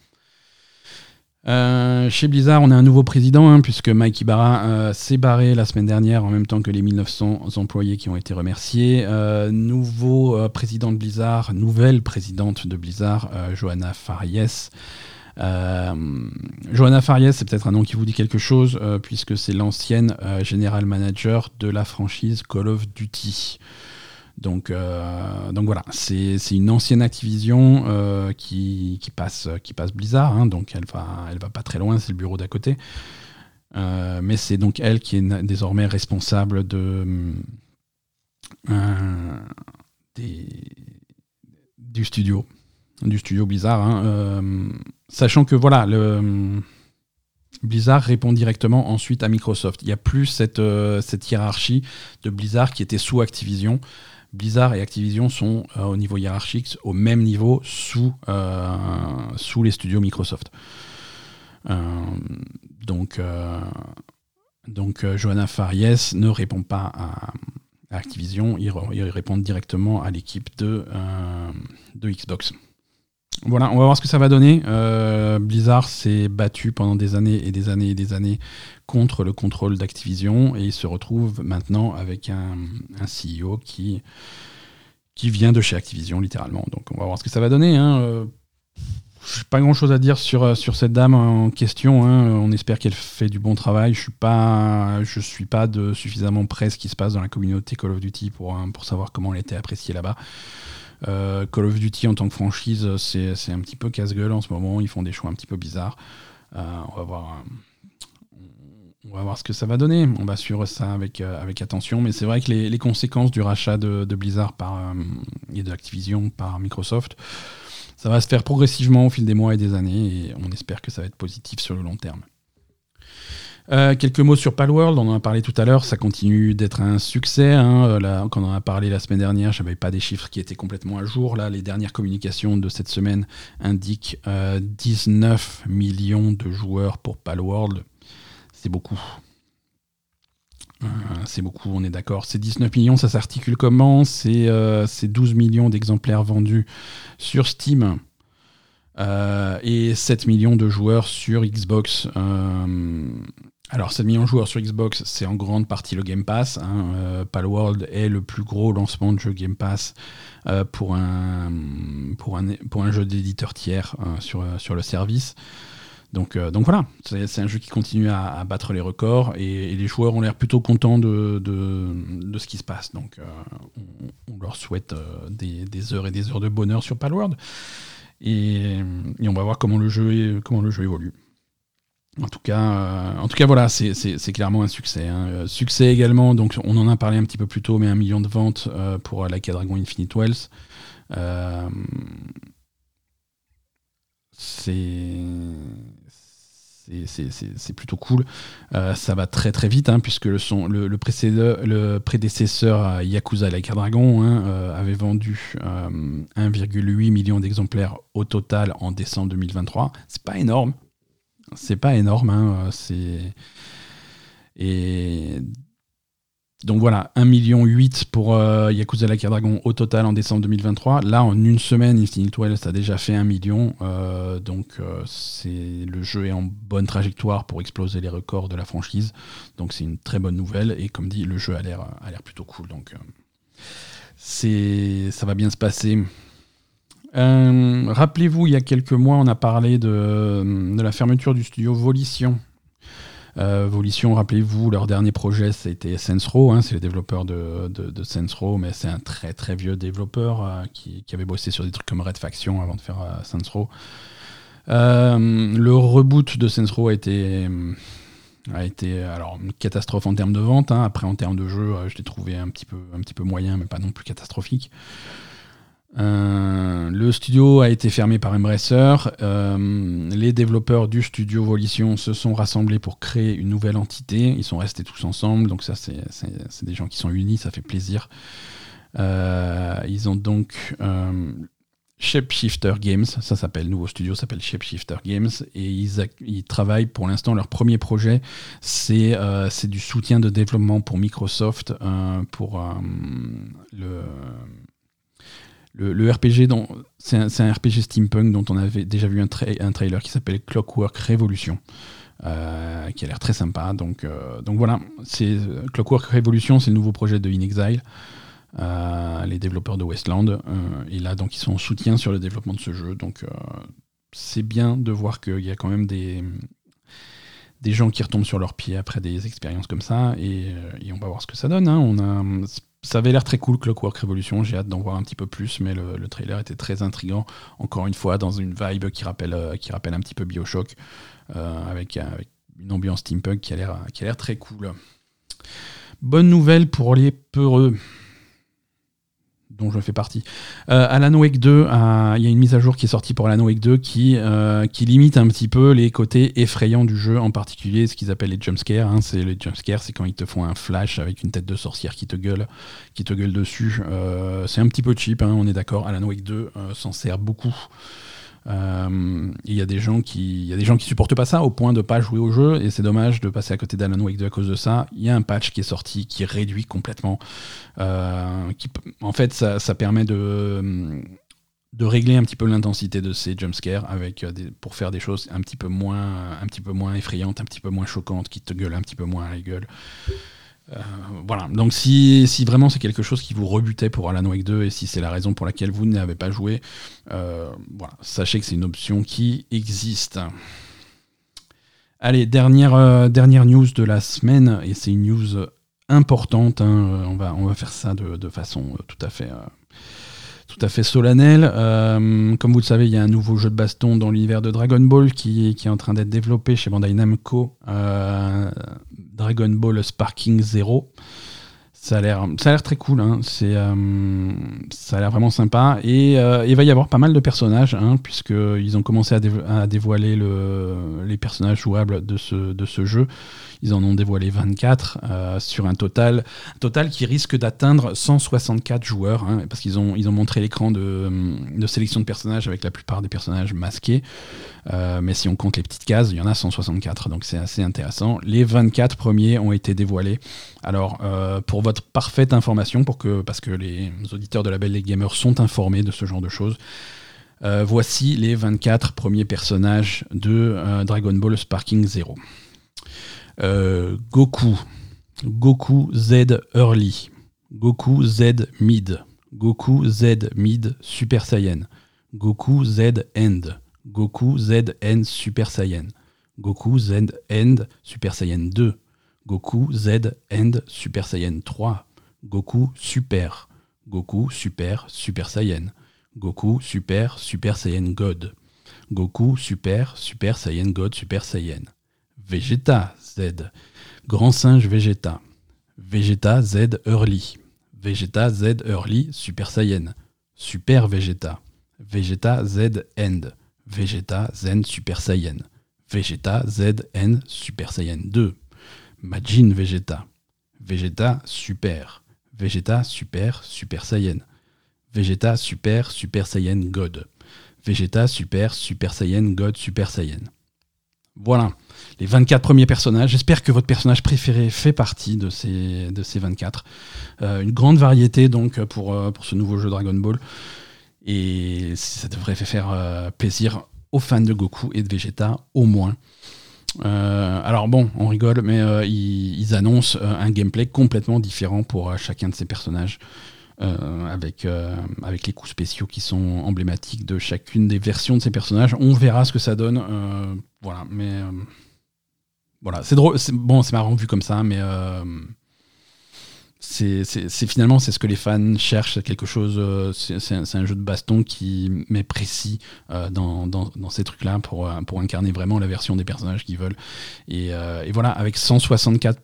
Euh, chez Blizzard, on a un nouveau président, hein, puisque Mike Ibarra euh, s'est barré la semaine dernière, en même temps que les 1900 employés qui ont été remerciés. nouveau président de Blizzard, nouvelle présidente de Blizzard, Johanna Fariès. Euh, Johanna Farias, c'est peut-être un nom qui vous dit quelque chose, euh, puisque c'est l'ancienne euh, general manager de la franchise Call of Duty. Donc, voilà, c'est une ancienne Activision qui, passe, qui Blizzard, hein, donc elle va, va pas très loin, c'est le bureau d'à côté. mais c'est donc elle qui est désormais responsable du studio du Blizzard. Hein, sachant que voilà, le, Blizzard répond directement ensuite à Microsoft. Il n'y a plus cette, euh, cette hiérarchie de Blizzard qui était sous Activision. Blizzard et Activision sont euh, au niveau hiérarchique au même niveau sous, les studios Microsoft. donc, donc Johanna Fariès ne répond pas à, Activision, il, répond directement à l'équipe de Xbox. Voilà, on va voir ce que ça va donner. Blizzard s'est battu pendant des années et des années et des années contre le contrôle d'Activision et il se retrouve maintenant avec un, CEO qui qui vient de chez Activision, littéralement. Donc on va voir ce que ça va donner. Hein. Euh, pas grand chose à dire sur, euh, sur cette dame en question. Hein. On espère qu'elle fait du bon travail. Je suis suis pas de suffisamment près ce qui se passe dans la communauté Call of Duty pour, hein, pour savoir comment elle était appréciée là-bas. Euh, Call of Duty en tant que franchise, c'est un petit peu casse-gueule en ce moment. Ils font des choix un petit peu bizarres. on va voir on va voir ce que ça va donner. On va suivre ça avec, euh, avec attention. Mais c'est vrai que les, conséquences du rachat de, Blizzard par, euh, et de Activision par Microsoft, ça va se faire progressivement au fil des mois et des années. Et on espère que ça va être positif sur le long terme. Euh, quelques mots sur Palworld, on en a parlé tout à l'heure, ça continue d'être un succès. Hein. quand on en a parlé la semaine dernière, je n'avais pas des chiffres qui étaient complètement à jour. Là, les dernières communications de cette semaine indiquent 19 millions de joueurs pour Palworld c'est beaucoup. Euh, c'est beaucoup, on est d'accord. C'est 19 millions, ça s'articule comment? C'est 12 euh, millions d'exemplaires vendus sur Steam euh, et 7 millions de joueurs sur Xbox. Alors 7 millions de joueurs sur Xbox, c'est en grande partie le Game Pass. Hein. Palworld est le plus gros lancement de jeu Game Pass pour, un, pour, un, pour un jeu d'éditeur tiers sur, sur le service. Donc, euh, donc voilà, c'est un jeu qui continue à, battre les records et, les joueurs ont l'air plutôt contents de, de, ce qui se passe. Donc euh, on, leur souhaite euh, des, heures et des heures de bonheur sur Palworld. Et, et on va voir comment le jeu, comment le jeu évolue. En tout cas, en tout cas voilà, c'est clairement un succès. Hein. Succès également, donc on en a parlé un petit peu plus tôt, mais un million de ventes pour Like a Dragon Infinite Wells. c'est c'est plutôt cool. Euh, ça va très très vite, hein, puisque le, le, prédécesseur Yakuza Like a Dragon hein, euh, avait vendu 1,8 euh, million d'exemplaires au total en décembre 2023. C'est pas énorme. C'est pas énorme. Hein, c'est. Et donc voilà, 1,8 million pour euh, Yakuza Like Dragon au total en décembre 2023. Là, en une semaine, Infinite Wells a déjà fait 1 million. Euh, donc euh, le jeu est en bonne trajectoire pour exploser les records de la franchise. Donc c'est une très bonne nouvelle. Et comme dit, le jeu a l'air, plutôt cool. Donc ça va bien se passer. Rappelez-vous, il y a quelques mois, on a parlé de, la fermeture du studio Volition euh, Volition, rappelez-vous, leur dernier projet, c'était Sensro, hein, c'est le développeur de, de, Sensro, mais c'est un très très vieux développeur euh, qui, avait bossé sur des trucs comme Red Faction avant de faire euh, Sensro. le reboot de Sensro a été alors une catastrophe en termes de vente. Hein. Après, en termes de jeu, je l'ai trouvé un petit peu moyen, mais pas non plus catastrophique. Euh, le studio a été fermé par Embracer. Euh, les développeurs du studio Volition se sont rassemblés pour créer une nouvelle entité. Ils sont restés tous ensemble, donc ça c'est des gens qui sont unis, ça fait plaisir. Euh, ils ont donc Shapeshifter Games, ça s'appelle, nouveau studio s'appelle Shapeshifter Games, et ils, ils travaillent pour l'instant, leur premier projet, c'est du soutien de développement pour Microsoft, pour le le, RPG, c'est un, RPG steampunk dont on avait déjà vu un, trailer qui s'appelle Clockwork Revolution. Euh, qui a l'air très sympa. Donc, euh, voilà, c'est Clockwork Revolution, c'est le nouveau projet de InXile, euh, les développeurs de Westland. et là, donc, ils sont en soutien sur le développement de ce jeu. Donc, c'est bien de voir qu'il y a quand même des, des gens qui retombent sur leurs pieds après des expériences comme ça. Et, on va voir ce que ça donne. Hein. On a ça avait l'air très cool, Clockwork Revolution. J'ai hâte d'en voir un petit peu plus, mais le, trailer était très intrigant. Encore une fois, dans une vibe qui rappelle, euh, un petit peu Bioshock, euh, avec, une ambiance steampunk qui a l'air très cool. Bonne nouvelle pour les peureux dont je fais partie. Euh, Alan Wake 2, il y a une mise à jour qui est sortie pour Alan Wake 2 qui, euh, qui limite un petit peu les côtés effrayants du jeu, en particulier ce qu'ils appellent les jumpscares. Hein. C'est les jumpscares, c'est quand ils te font un flash avec une tête de sorcière qui te gueule, dessus. Euh, c'est un petit peu cheap, hein, on est d'accord. Alan Wake 2 s'en sert beaucoup. Euh, il y a des gens qui, il y a des gens qui supportent pas ça au point de pas jouer au jeu et c'est dommage de passer à côté d'Alan Wake 2 à cause de ça. Il y a un patch qui est sorti qui réduit complètement. Euh, qui, en fait, ça, ça permet de de régler un petit peu l'intensité de ces jumpscares avec euh, pour faire des choses un petit peu moins un petit peu moins effrayantes, un petit peu moins choquantes, qui te gueulent un petit peu moins à la gueule. Euh, voilà, donc si, si vraiment c'est quelque chose qui vous rebutait pour Alan Wake 2 et si c'est la raison pour laquelle vous n'avez pas joué, euh, voilà, sachez que c'est une option qui existe. Allez, dernière, dernière news de la semaine, et c'est une news importante, hein, on, va, on va faire ça de, de façon tout à fait tout à fait. Euh, comme vous le savez, il y a un nouveau jeu de baston dans l'univers de Dragon Ball qui, est en train d'être développé chez Bandai Namco, euh, Dragon Ball Sparking Zero. Ça a l'air, très cool. Hein. Euh, ça a l'air vraiment sympa. Et il va y avoir pas mal de personnages, hein, puisqu'ils ont commencé à, dévoiler les personnages jouables de ce, jeu. Ils en ont dévoilé 24 euh, sur un total, total qui risque d'atteindre 164 joueurs, hein, parce qu'ils ont, ils ont montré l'écran de, de, sélection de personnages avec la plupart des personnages masqués. Euh, mais si on compte les petites cases, il y en a 164, donc c'est assez intéressant. Les 24 premiers ont été dévoilés. Alors, euh, pour votre parfaite information, pour que, parce que les auditeurs de la Belle League Gamer sont informés de ce genre de choses, voici les 24 premiers personnages de Dragon Ball Sparking Zero. Euh, Goku, Goku Z Early, Goku Z Mid, Goku Z Mid Super Saiyan, Goku Z End, Goku Z End Super Saiyan, Goku Z End Super Saiyan 2, Goku Z End Super Saiyan 3, Goku Super, Goku Super Super Saiyan, Goku Super Super Saiyan God, Goku Super Super Saiyan God Super Saiyan, Vegeta Z. Grand singe Vegeta. Vegeta Z Early. Vegeta Z Early Super Saiyan. Super Vegeta. Vegeta Z End. Vegeta Zen Super Saiyan. Vegeta Z N Super Saiyan 2. Majin Vegeta. Vegeta Super. Vegeta Super Super Saiyan. Vegeta Super Super Saiyan God. Vegeta Super Super Saiyan God Super Saiyan. Voilà, les 24 premiers personnages. J'espère que votre personnage préféré fait partie de ces, de ces 24. Euh, une grande variété donc pour, euh, pour ce nouveau jeu Dragon Ball. Et ça devrait faire euh, plaisir aux fans de Goku et de Vegeta au moins. Alors bon, on rigole, mais ils, annoncent un gameplay complètement différent pour chacun de ces personnages. avec, avec les coups spéciaux qui sont emblématiques de chacune des versions de ces personnages. On verra ce que ça donne. voilà, mais voilà, c'est drôle. Bon, c'est marrant vu comme ça, mais euh, c'est finalement c'est ce que les fans cherchent, quelque chose. Euh, c'est un jeu de baston qui met précis euh, dans, dans, ces trucs-là pour, pour incarner vraiment la version des personnages qu'ils veulent. Et, voilà, avec 164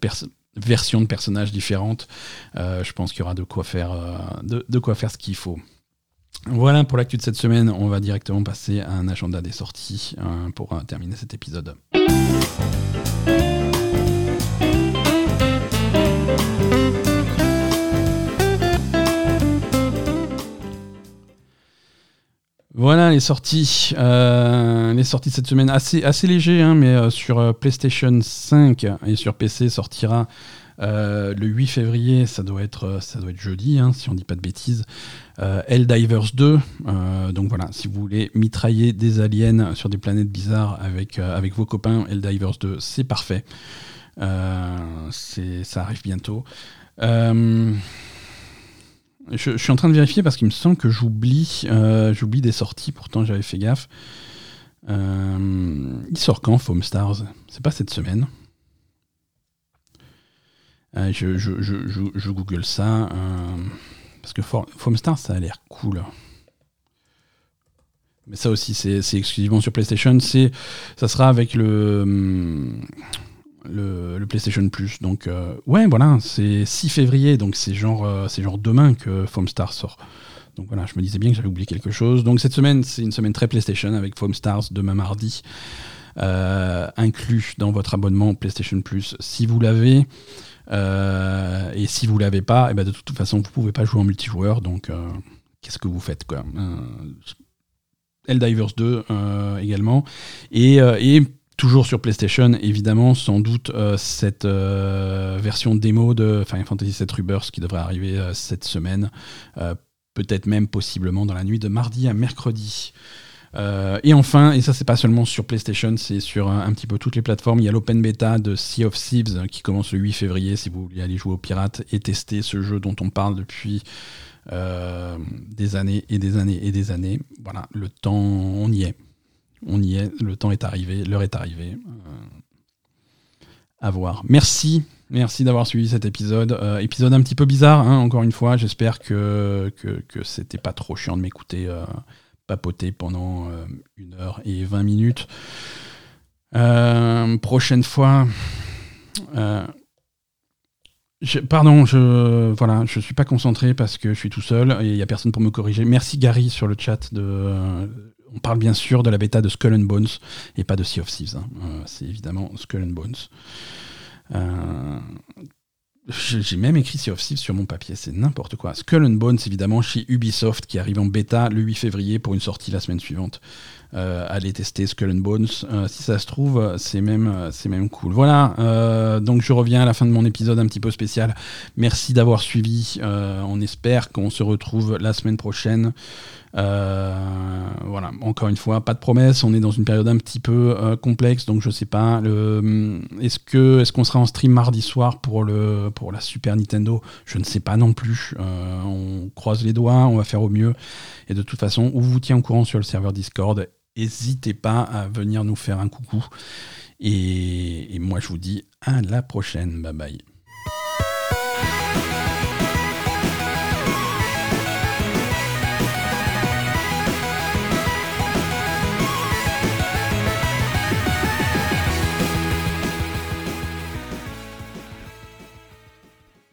versions de personnages différentes, je pense qu'il y aura de quoi faire, de quoi faire ce qu'il faut. Voilà pour l'actu de cette semaine. On va directement passer à un agenda des sorties pour terminer cet épisode. Voilà les sorties, euh, les sorties de cette semaine assez léger, hein, mais euh, sur euh, PlayStation 5 et sur PC sortira le 8 février, ça doit être jeudi, hein, si on dit pas de bêtises. Helldivers 2, donc voilà, si vous voulez mitrailler des aliens sur des planètes bizarres avec avec vos copains, Helldivers 2, c'est parfait. ça arrive bientôt. Je, suis en train de vérifier parce qu'il me semble que j'oublie euh, j'oublie des sorties, pourtant j'avais fait gaffe. Euh, il sort quand Foam Stars? C'est pas cette semaine. Euh, je, je, google ça. parce que Foam Stars, ça a l'air cool. Mais ça aussi, c'est exclusivement sur PlayStation. Ça sera avec le. Hum, le, PlayStation Plus. Donc, euh, ouais, voilà, c'est 6 février, donc c'est genre, euh, c'est genre demain que Foamstars sort. Donc voilà, je me disais bien que j'avais oublié quelque chose. Donc cette semaine, c'est une semaine très PlayStation avec Foamstars demain mardi, euh, inclus dans votre abonnement PlayStation Plus si vous l'avez. et si vous l'avez pas, et eh ben de toute façon, vous pouvez pas jouer en multijoueur. Donc qu'est-ce que vous faites quoi? Helldivers 2 également. Et Toujours sur PlayStation, évidemment, sans doute euh, cette euh, version démo de Final Fantasy VII Rebirth qui devrait arriver euh, cette semaine peut-être même possiblement dans la nuit de mardi à mercredi. Et enfin, et ça c'est pas seulement sur PlayStation, c'est sur un, petit peu toutes les plateformes, il y a l'open beta de Sea of Thieves qui commence le 8 février si vous voulez aller jouer aux pirates et tester ce jeu dont on parle depuis des années et des années et des années. Voilà, le temps, on y est. On y est, le temps est arrivé, l'heure est arrivée. Euh, à voir. Merci Merci d'avoir suivi cet épisode. Euh, épisode un petit peu bizarre, hein, encore une fois. J'espère que, que, c'était pas trop chiant de m'écouter euh, papoter pendant une heure et 20 minutes. prochaine fois. pardon, je voilà, je suis pas concentré parce que je suis tout seul et il y a personne pour me corriger. Merci Gary sur le chat de. On parle bien sûr de la bêta de Skull and Bones et pas de Sea of Thieves. Hein. C'est évidemment Skull and Bones. Euh, j'ai même écrit Sea of Thieves sur mon papier, c'est n'importe quoi. Skull and Bones, évidemment, chez Ubisoft, qui arrive en bêta le 8 février pour une sortie la semaine suivante. Euh, allez tester Skull and Bones. Euh, si ça se trouve, c'est même, c'est même cool. Voilà, donc je reviens à la fin de mon épisode un petit peu spécial. Merci d'avoir suivi. on espère qu'on se retrouve la semaine prochaine. Euh, voilà, encore une fois, pas de promesse. On est dans une période un petit peu euh, complexe, donc je sais pas. Est-ce que est-ce qu'on sera en stream mardi soir pour le pour la Super Nintendo? Je ne sais pas non plus. Euh, on croise les doigts, on va faire au mieux. Et de toute façon, on vous tient au courant sur le serveur Discord. N'hésitez pas à venir nous faire un coucou. et moi, je vous dis à la prochaine. Bye bye.